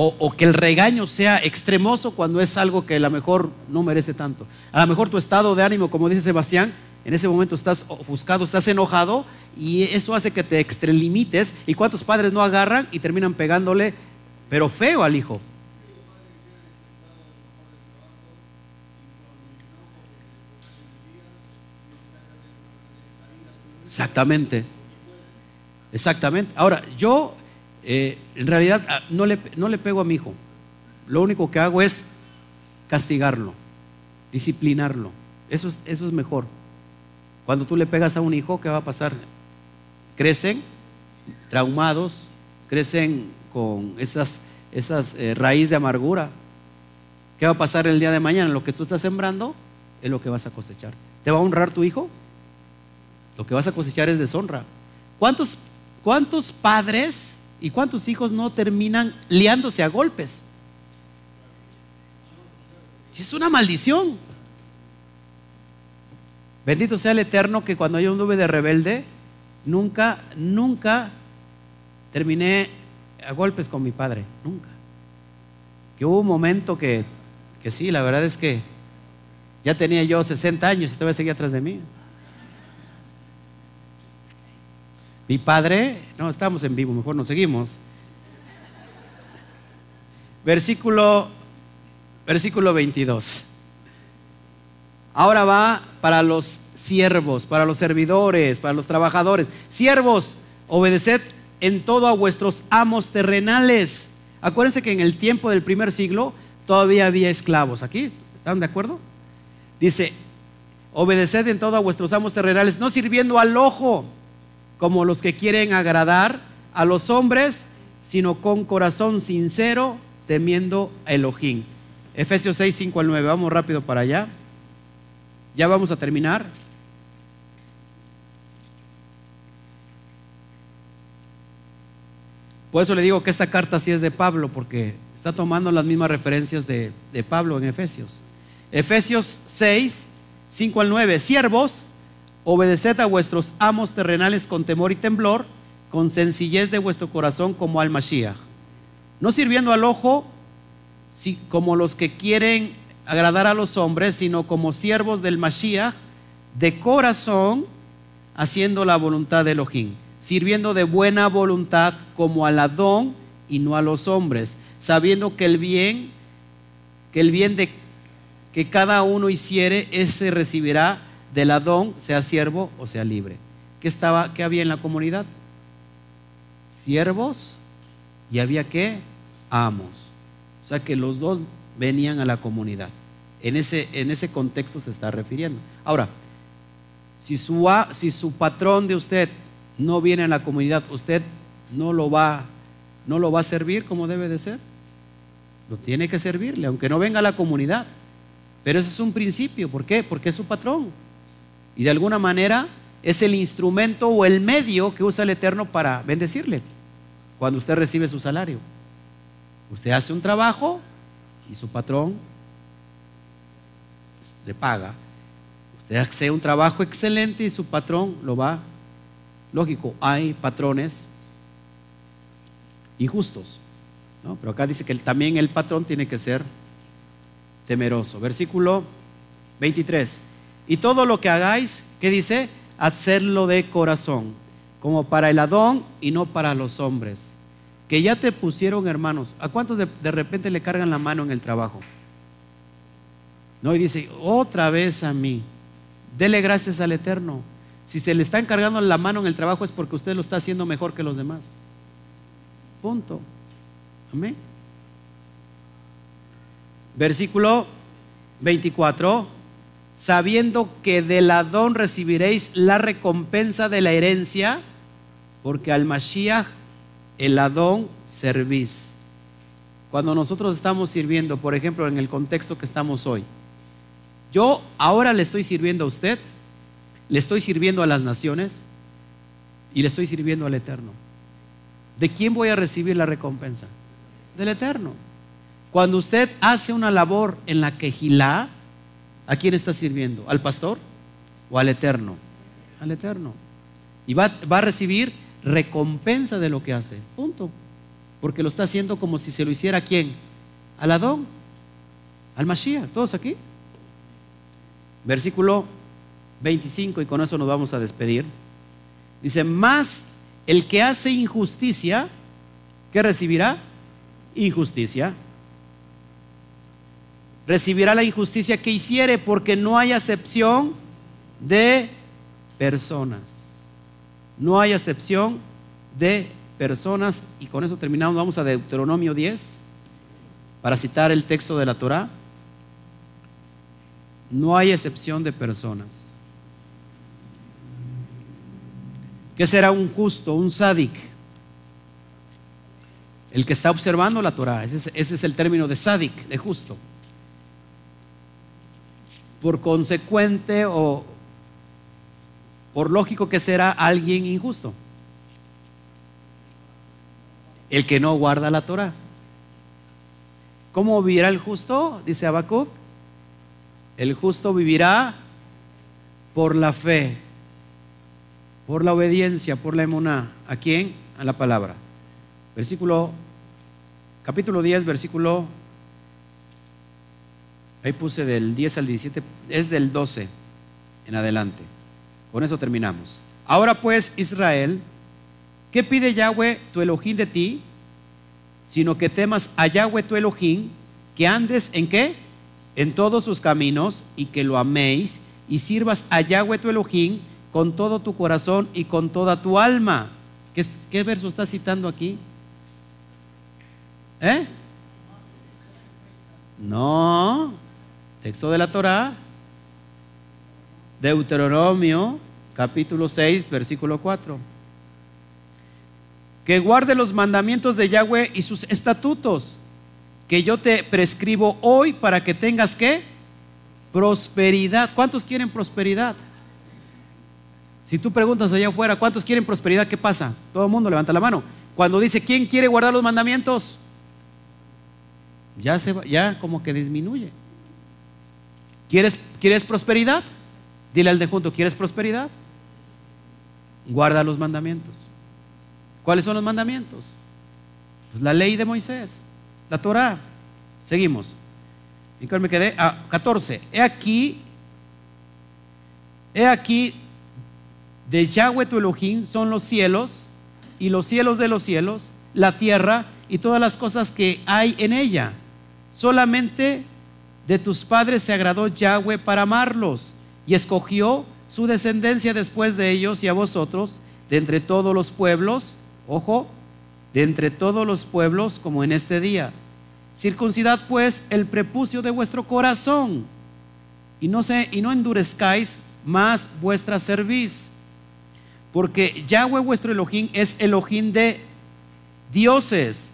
O, que el regaño sea extremoso cuando es algo que a lo mejor no merece tanto. A lo mejor tu estado de ánimo, como dice Sebastián, en ese momento estás ofuscado, estás enojado y eso hace que te extralimites. ¿Y cuántos padres no agarran y terminan pegándole, pero feo al hijo? Exactamente. Exactamente. Ahora, yo eh, en realidad ah, no le, no le pego a mi hijo. Lo único que hago es castigarlo, disciplinarlo. Eso es, eso es mejor. Cuando tú le pegas a un hijo, ¿qué va a pasar? Crecen traumados, crecen con esas, esas eh, raíces de amargura. ¿Qué va a pasar el día de mañana? Lo que tú estás sembrando es lo que vas a cosechar. ¿Te va a honrar tu hijo? Lo que vas a cosechar es deshonra. ¿Cuántos, cuántos padres y cuántos hijos no terminan liándose a golpes? Es una maldición. Bendito sea el Eterno que cuando yo anduve de rebelde, nunca, nunca terminé a golpes con mi padre, nunca. Que hubo un momento que, que sí, la verdad es que ya tenía yo 60 años y todavía seguía atrás de mí. Mi padre, no, estamos en vivo, mejor nos seguimos. Versículo, versículo 22. Ahora va para los siervos, para los servidores, para los trabajadores. Siervos, obedeced en todo a vuestros amos terrenales. Acuérdense que en el tiempo del primer siglo todavía había esclavos. ¿Aquí? ¿Están de acuerdo? Dice, obedeced en todo a vuestros amos terrenales, no sirviendo al ojo como los que quieren agradar a los hombres, sino con corazón sincero, temiendo a Elohim. Efesios 6, 5 al 9. Vamos rápido para allá. Ya vamos a terminar. Por eso le digo que esta carta sí es de Pablo, porque está tomando las mismas referencias de, de Pablo en Efesios. Efesios 6, 5 al 9. Siervos, obedeced a vuestros amos terrenales con temor y temblor, con sencillez de vuestro corazón como al Mashiach. No sirviendo al ojo como los que quieren agradar a los hombres, sino como siervos del Mashiach, de corazón, haciendo la voluntad de Elohim, sirviendo de buena voluntad como al Adón y no a los hombres, sabiendo que el bien, que el bien de que cada uno hiciere, ese recibirá del Adón, sea siervo o sea libre. ¿Qué estaba, qué había en la comunidad? Siervos y había qué? Amos. O sea que los dos venían a la comunidad. En ese, en ese contexto se está refiriendo. Ahora, si su, si su patrón de usted no viene a la comunidad, usted no lo va, no lo va a servir como debe de ser. Lo tiene que servirle, aunque no venga a la comunidad. Pero ese es un principio. ¿Por qué? Porque es su patrón. Y de alguna manera es el instrumento o el medio que usa el Eterno para bendecirle cuando usted recibe su salario. Usted hace un trabajo y su patrón le paga. Usted hace un trabajo excelente y su patrón lo va. Lógico, hay patrones injustos. ¿no? Pero acá dice que también el patrón tiene que ser temeroso. Versículo 23. Y todo lo que hagáis, ¿qué dice? Hacerlo de corazón, como para el Adón y no para los hombres. Que ya te pusieron, hermanos. ¿A cuántos de, de repente le cargan la mano en el trabajo? No, y dice, otra vez a mí. Dele gracias al Eterno. Si se le está encargando la mano en el trabajo es porque usted lo está haciendo mejor que los demás. Punto. Amén. Versículo 24. Sabiendo que del Adón recibiréis la recompensa de la herencia, porque al Mashiach el Adón servís. Cuando nosotros estamos sirviendo, por ejemplo, en el contexto que estamos hoy, yo ahora le estoy sirviendo a usted, le estoy sirviendo a las naciones y le estoy sirviendo al Eterno. ¿De quién voy a recibir la recompensa? Del Eterno. Cuando usted hace una labor en la quejilá, ¿a quién está sirviendo? ¿Al pastor o al Eterno? Al Eterno. Y va, va a recibir recompensa de lo que hace. Punto. porque lo está haciendo como si se lo hiciera a quién? Al Adón, al Mashiach, todos aquí. Versículo 25, y con eso nos vamos a despedir. Dice, más el que hace injusticia, ¿qué recibirá? Injusticia. Recibirá la injusticia que hiciere, porque no hay acepción de personas. No hay acepción de personas. Y con eso terminamos. Vamos a Deuteronomio 10 para citar el texto de la Torah. No hay excepción de personas. ¿Qué será un justo, un sádic? El que está observando la Torah. Ese es, el término de sádic, de justo. Por consecuente o por lógico que será alguien injusto. El que no guarda la Torah. ¿Cómo vivirá el justo? Dice Habacuc. El justo vivirá por la fe por la obediencia, por la emuná. ¿A quién? A la palabra. Versículo, capítulo 10, versículo, ahí puse del 10 al 17, es del 12 en adelante. Con eso terminamos. Ahora pues, Israel, ¿qué pide Yahweh tu Elohim de ti? Sino que temas a Yahweh tu Elohim, que andes en qué? En todos sus caminos y que lo améis y sirvas a Yahweh tu Elohim con todo tu corazón y con toda tu alma. ¿Qué, verso está citando aquí? ¿Eh? No, texto de la Torah, Deuteronomio, capítulo 6, versículo 4. Que guarde los mandamientos de Yahweh y sus estatutos, que yo te prescribo hoy para que tengas que prosperidad. ¿Cuántos quieren prosperidad? Si tú preguntas allá afuera, ¿cuántos quieren prosperidad? ¿Qué pasa? Todo el mundo levanta la mano. Cuando dice, ¿quién quiere guardar los mandamientos? Ya, se ya como que disminuye. ¿Quieres, ¿Quieres prosperidad? Dile al de junto, ¿quieres prosperidad? Guarda los mandamientos. ¿Cuáles son los mandamientos? Pues la ley de Moisés, la Torah. Seguimos. ¿Y cuál me quedé? Ah, 14. He aquí, he aquí de Yahweh tu Elohim son los cielos y los cielos de los cielos, la tierra y todas las cosas que hay en ella. Solamente de tus padres se agradó Yahweh para amarlos y escogió su descendencia después de ellos y a vosotros de entre todos los pueblos, ojo, de entre todos los pueblos como en este día. Circuncidad pues el prepucio de vuestro corazón y no, se, y no endurezcáis más vuestra cerviz porque Yahweh vuestro Elohim es Elohim de dioses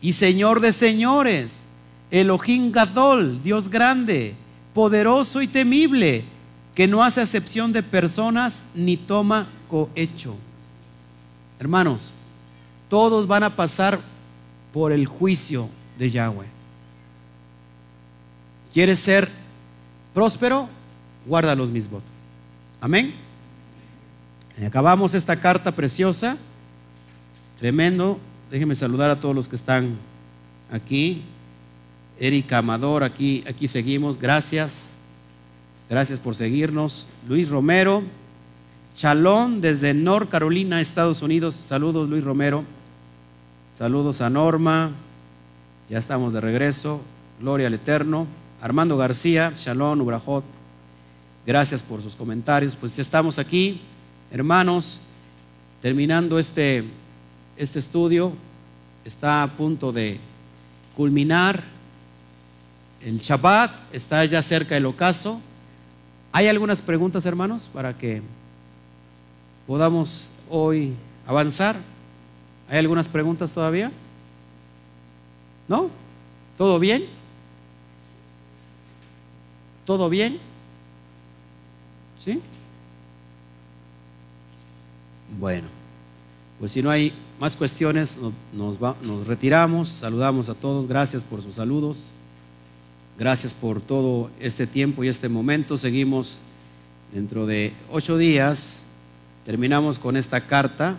y Señor de señores. Elohim Gadol, Dios grande, poderoso y temible, que no hace acepción de personas ni toma cohecho. Hermanos, todos van a pasar por el juicio de Yahweh. ¿Quieres ser próspero? Guarda los mismos. Amén. Acabamos esta carta preciosa, tremendo. Déjenme saludar a todos los que están aquí. Erika Amador, aquí, aquí seguimos. Gracias. Gracias por seguirnos. Luis Romero. Chalón desde North Carolina, Estados Unidos. Saludos, Luis Romero. Saludos a Norma. Ya estamos de regreso. Gloria al Eterno. Armando García, Shalom, Ubrajot. Gracias por sus comentarios. Pues estamos aquí Hermanos, terminando este, este estudio, está a punto de culminar el Shabbat, está ya cerca el ocaso. ¿Hay algunas preguntas, hermanos, para que podamos hoy avanzar? ¿Hay algunas preguntas todavía? ¿No? ¿Todo bien? ¿Todo bien? ¿Sí? Bueno, pues si no hay más cuestiones, nos, nos retiramos, saludamos a todos, gracias por sus saludos, gracias por todo este tiempo y este momento. Seguimos dentro de ocho días, terminamos con esta carta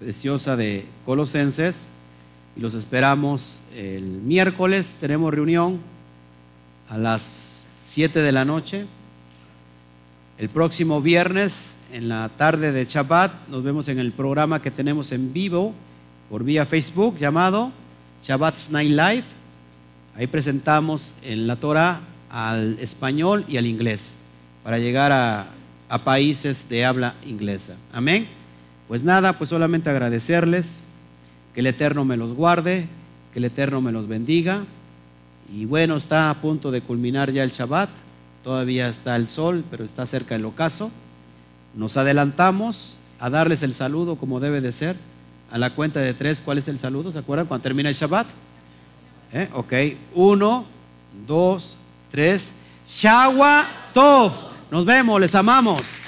preciosa de Colosenses y los esperamos el miércoles. Tenemos reunión a las 7 de la noche. El próximo viernes, en la tarde de Shabbat, nos vemos en el programa que tenemos en vivo por vía Facebook llamado Shabbat Night Live. Ahí presentamos en la Torah al español y al inglés para llegar a, países de habla inglesa. Amén. Pues nada, pues solamente agradecerles, que el Eterno me los guarde, que el Eterno me los bendiga. Y bueno, está a punto de culminar ya el Shabbat, todavía está el sol, pero está cerca el ocaso. Nos adelantamos a darles el saludo como debe de ser. A la cuenta de tres, ¿cuál es el saludo? ¿Se acuerdan cuando termina el Shabbat? ¿Eh? Ok, uno, dos, tres. Shawa Tov. Nos vemos, les amamos.